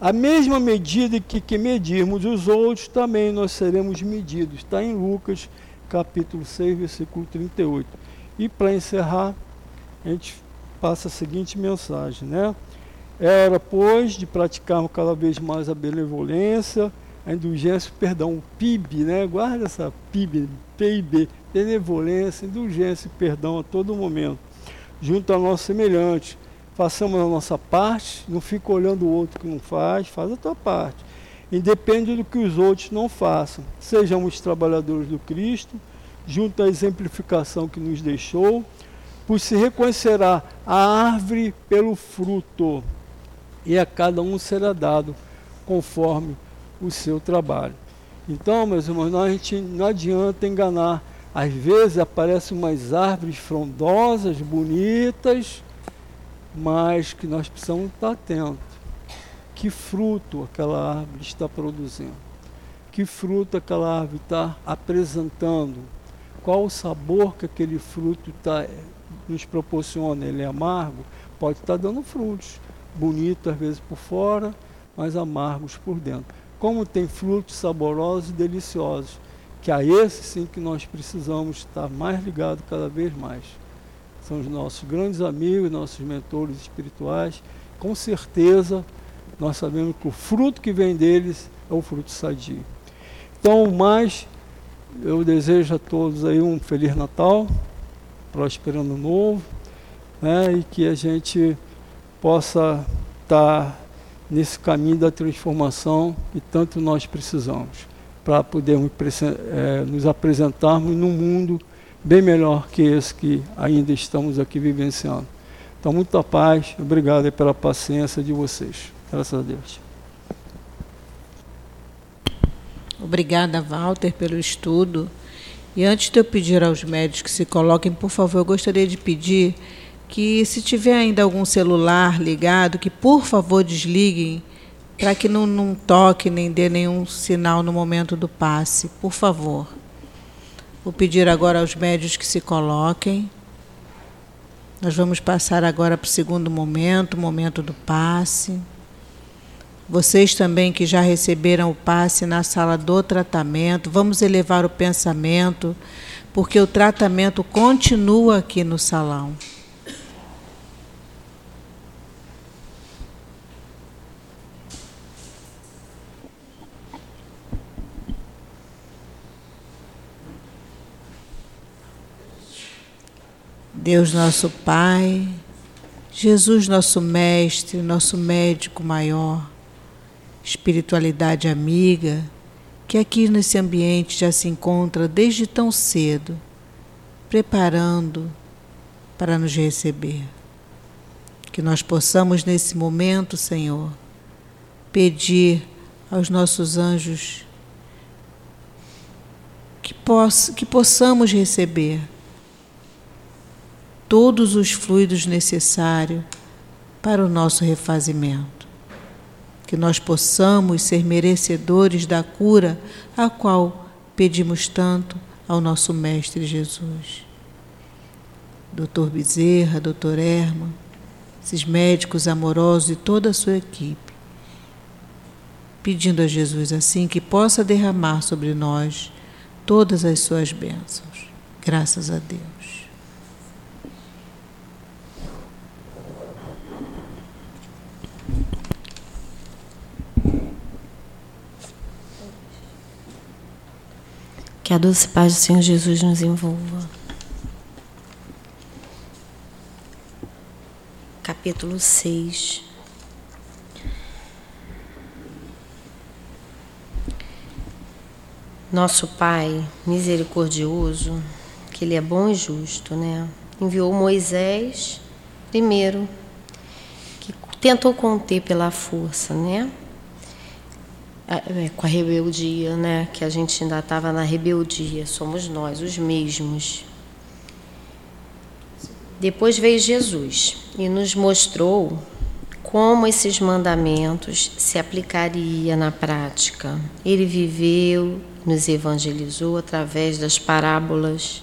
A mesma medida que, que medirmos os outros, também nós seremos medidos. Está em Lucas, capítulo 6, versículo 38. E para encerrar, a gente passa a seguinte mensagem, né? Era, pois, de praticarmos cada vez mais a benevolência, a indulgência, perdão, o PIB, né? Guarda essa PIB, PIB, benevolência, indulgência e perdão a todo momento, junto ao nosso semelhante façamos a nossa parte, não fica olhando o outro que não faz, faz a tua parte. Independe do que os outros não façam. Sejamos trabalhadores do Cristo, junto à exemplificação que nos deixou, pois se reconhecerá a árvore pelo fruto, e a cada um será dado conforme o seu trabalho. Então, meus irmãos, não, a gente não adianta enganar. Às vezes aparecem umas árvores frondosas, bonitas, mas que nós precisamos estar atentos. Que fruto aquela árvore está produzindo? Que fruto aquela árvore está apresentando? Qual o sabor que aquele fruto tá, nos proporciona? Ele é amargo? Pode estar dando frutos, bonitos às vezes por fora, mas amargos por dentro. Como tem frutos saborosos e deliciosos, que a esse sim que nós precisamos estar mais ligados cada vez mais são os nossos grandes amigos, nossos mentores espirituais. Com certeza, nós sabemos que o fruto que vem deles é o fruto sadio. Então, mais, eu desejo a todos aí um Feliz Natal, próspero ano novo, né, e que a gente possa estar tá nesse caminho da transformação que tanto nós precisamos, para podermos é, nos apresentarmos no mundo bem melhor que esse que ainda estamos aqui vivenciando. Então, muita paz, obrigado pela paciência de vocês. Graças a Deus. Obrigada, Walter, pelo estudo. E antes de eu pedir aos médicos que se coloquem, por favor, eu gostaria de pedir que, se tiver ainda algum celular ligado, que por favor desliguem para que não, não toque nem dê nenhum sinal no momento do passe, por favor. Vou pedir agora aos médios que se coloquem. Nós vamos passar agora para o segundo momento, o momento do passe. Vocês também que já receberam o passe na sala do tratamento, vamos elevar o pensamento, porque o tratamento continua aqui no salão. Deus nosso Pai, Jesus nosso Mestre, nosso médico maior, espiritualidade amiga, que aqui nesse ambiente já se encontra desde tão cedo, preparando para nos receber. Que nós possamos nesse momento, Senhor, pedir aos nossos anjos que, poss que possamos receber todos os fluidos necessários para o nosso refazimento. Que nós possamos ser merecedores da cura a qual pedimos tanto ao nosso Mestre Jesus. Doutor Bezerra, doutor Erma, esses médicos amorosos e toda a sua equipe, pedindo a Jesus assim que possa derramar sobre nós todas as suas bênçãos. Graças a Deus. Que a doce paz do Senhor Jesus nos envolva. Capítulo 6. Nosso Pai misericordioso, que Ele é bom e justo, né? Enviou Moisés primeiro, que tentou conter pela força, né? É, com a rebeldia, né? Que a gente ainda estava na rebeldia, somos nós, os mesmos. Depois veio Jesus e nos mostrou como esses mandamentos se aplicaria na prática. Ele viveu, nos evangelizou através das parábolas,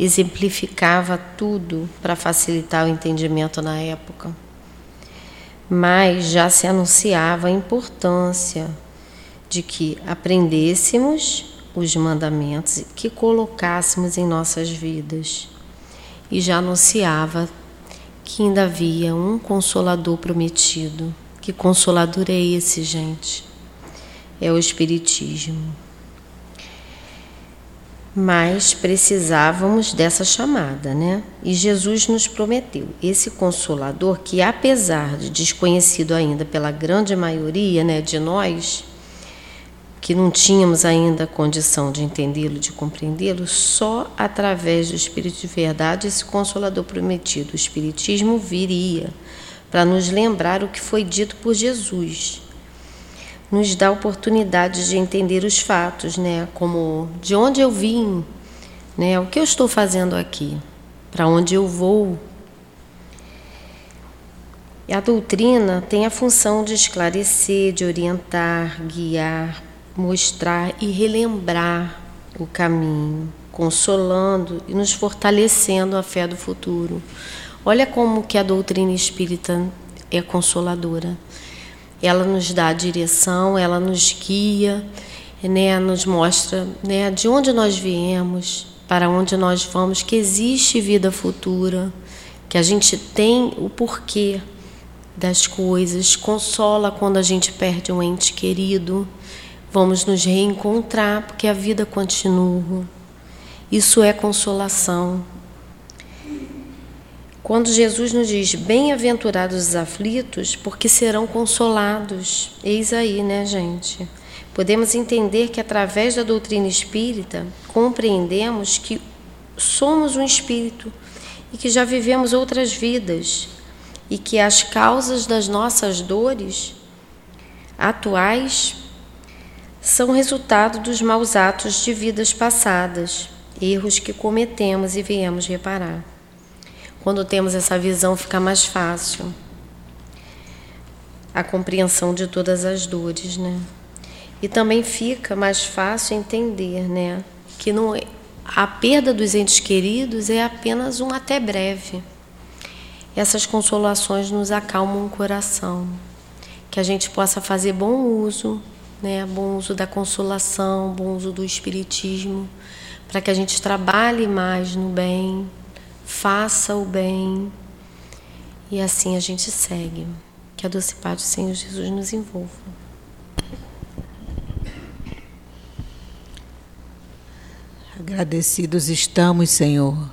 exemplificava tudo para facilitar o entendimento na época. Mas já se anunciava a importância de que aprendêssemos os mandamentos que colocássemos em nossas vidas. E já anunciava que ainda havia um consolador prometido. Que consolador é esse, gente? É o Espiritismo. Mas precisávamos dessa chamada, né? E Jesus nos prometeu esse consolador que, apesar de desconhecido ainda pela grande maioria né, de nós, que não tínhamos ainda condição de entendê-lo, de compreendê-lo, só através do Espírito de verdade, esse Consolador prometido, o Espiritismo, viria para nos lembrar o que foi dito por Jesus. Nos dá oportunidade de entender os fatos, né? Como de onde eu vim, né? O que eu estou fazendo aqui, para onde eu vou. E a doutrina tem a função de esclarecer, de orientar, guiar, mostrar e relembrar o caminho, consolando e nos fortalecendo a fé do futuro. Olha como que a doutrina espírita é consoladora. Ela nos dá a direção, ela nos guia, né, nos mostra né, de onde nós viemos, para onde nós vamos, que existe vida futura, que a gente tem o porquê das coisas, consola quando a gente perde um ente querido, Vamos nos reencontrar porque a vida continua. Isso é consolação. Quando Jesus nos diz: Bem-aventurados os aflitos, porque serão consolados. Eis aí, né, gente? Podemos entender que através da doutrina espírita compreendemos que somos um espírito e que já vivemos outras vidas e que as causas das nossas dores atuais são resultado dos maus atos de vidas passadas erros que cometemos e viemos reparar. Quando temos essa visão, fica mais fácil a compreensão de todas as dores, né? E também fica mais fácil entender, né, que não é, a perda dos entes queridos é apenas um até breve. Essas consolações nos acalmam o coração, que a gente possa fazer bom uso, né, bom uso da consolação, bom uso do espiritismo, para que a gente trabalhe mais no bem, faça o bem e assim a gente segue. Que a doce paz do Senhor Jesus nos envolva. Agradecidos estamos, Senhor,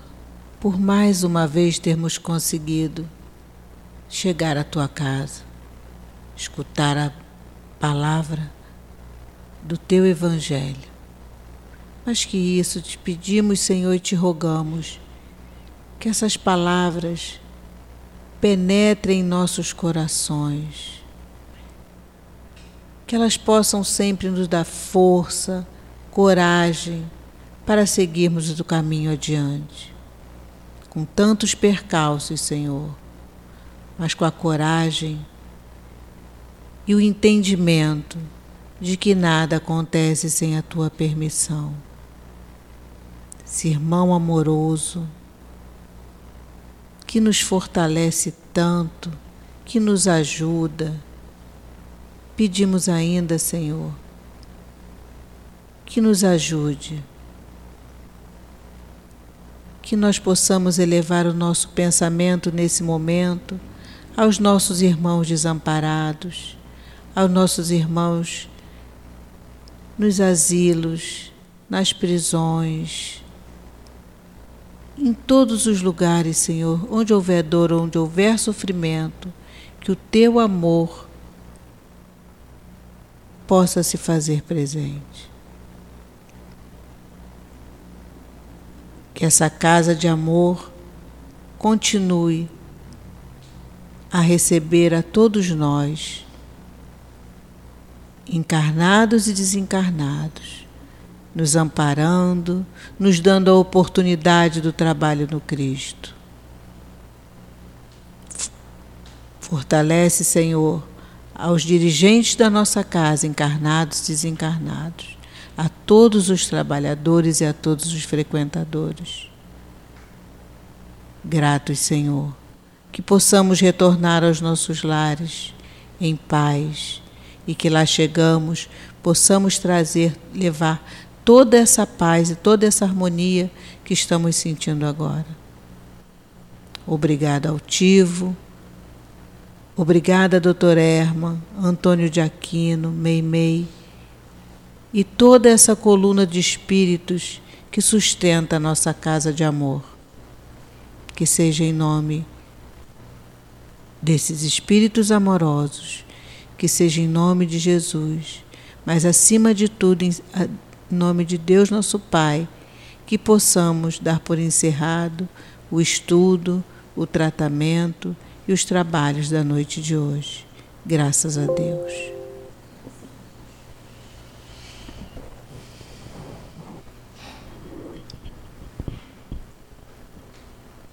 por mais uma vez termos conseguido chegar à tua casa, escutar a palavra do teu Evangelho. Mas que isso te pedimos, Senhor, e te rogamos, que essas palavras penetrem em nossos corações, que elas possam sempre nos dar força, coragem para seguirmos o caminho adiante. Com tantos percalços, Senhor, mas com a coragem e o entendimento de que nada acontece sem a tua permissão. Esse irmão amoroso, que nos fortalece tanto, que nos ajuda. Pedimos ainda, Senhor, que nos ajude, que nós possamos elevar o nosso pensamento nesse momento aos nossos irmãos desamparados, aos nossos irmãos nos asilos, nas prisões, em todos os lugares, Senhor, onde houver dor, onde houver sofrimento, que o teu amor possa se fazer presente. Que essa casa de amor continue a receber a todos nós, encarnados e desencarnados nos amparando, nos dando a oportunidade do trabalho no Cristo. Fortalece, Senhor, aos dirigentes da nossa casa, encarnados e desencarnados, a todos os trabalhadores e a todos os frequentadores. Gratos, Senhor, que possamos retornar aos nossos lares em paz e que lá chegamos possamos trazer, levar toda essa paz e toda essa harmonia que estamos sentindo agora. Obrigada, Altivo. Obrigada, doutor Erma, Antônio de Aquino, Meimei e toda essa coluna de espíritos que sustenta a nossa casa de amor. Que seja em nome desses espíritos amorosos, que seja em nome de Jesus, mas acima de tudo, em nome de Deus, nosso Pai, que possamos dar por encerrado o estudo, o tratamento e os trabalhos da noite de hoje. Graças a Deus.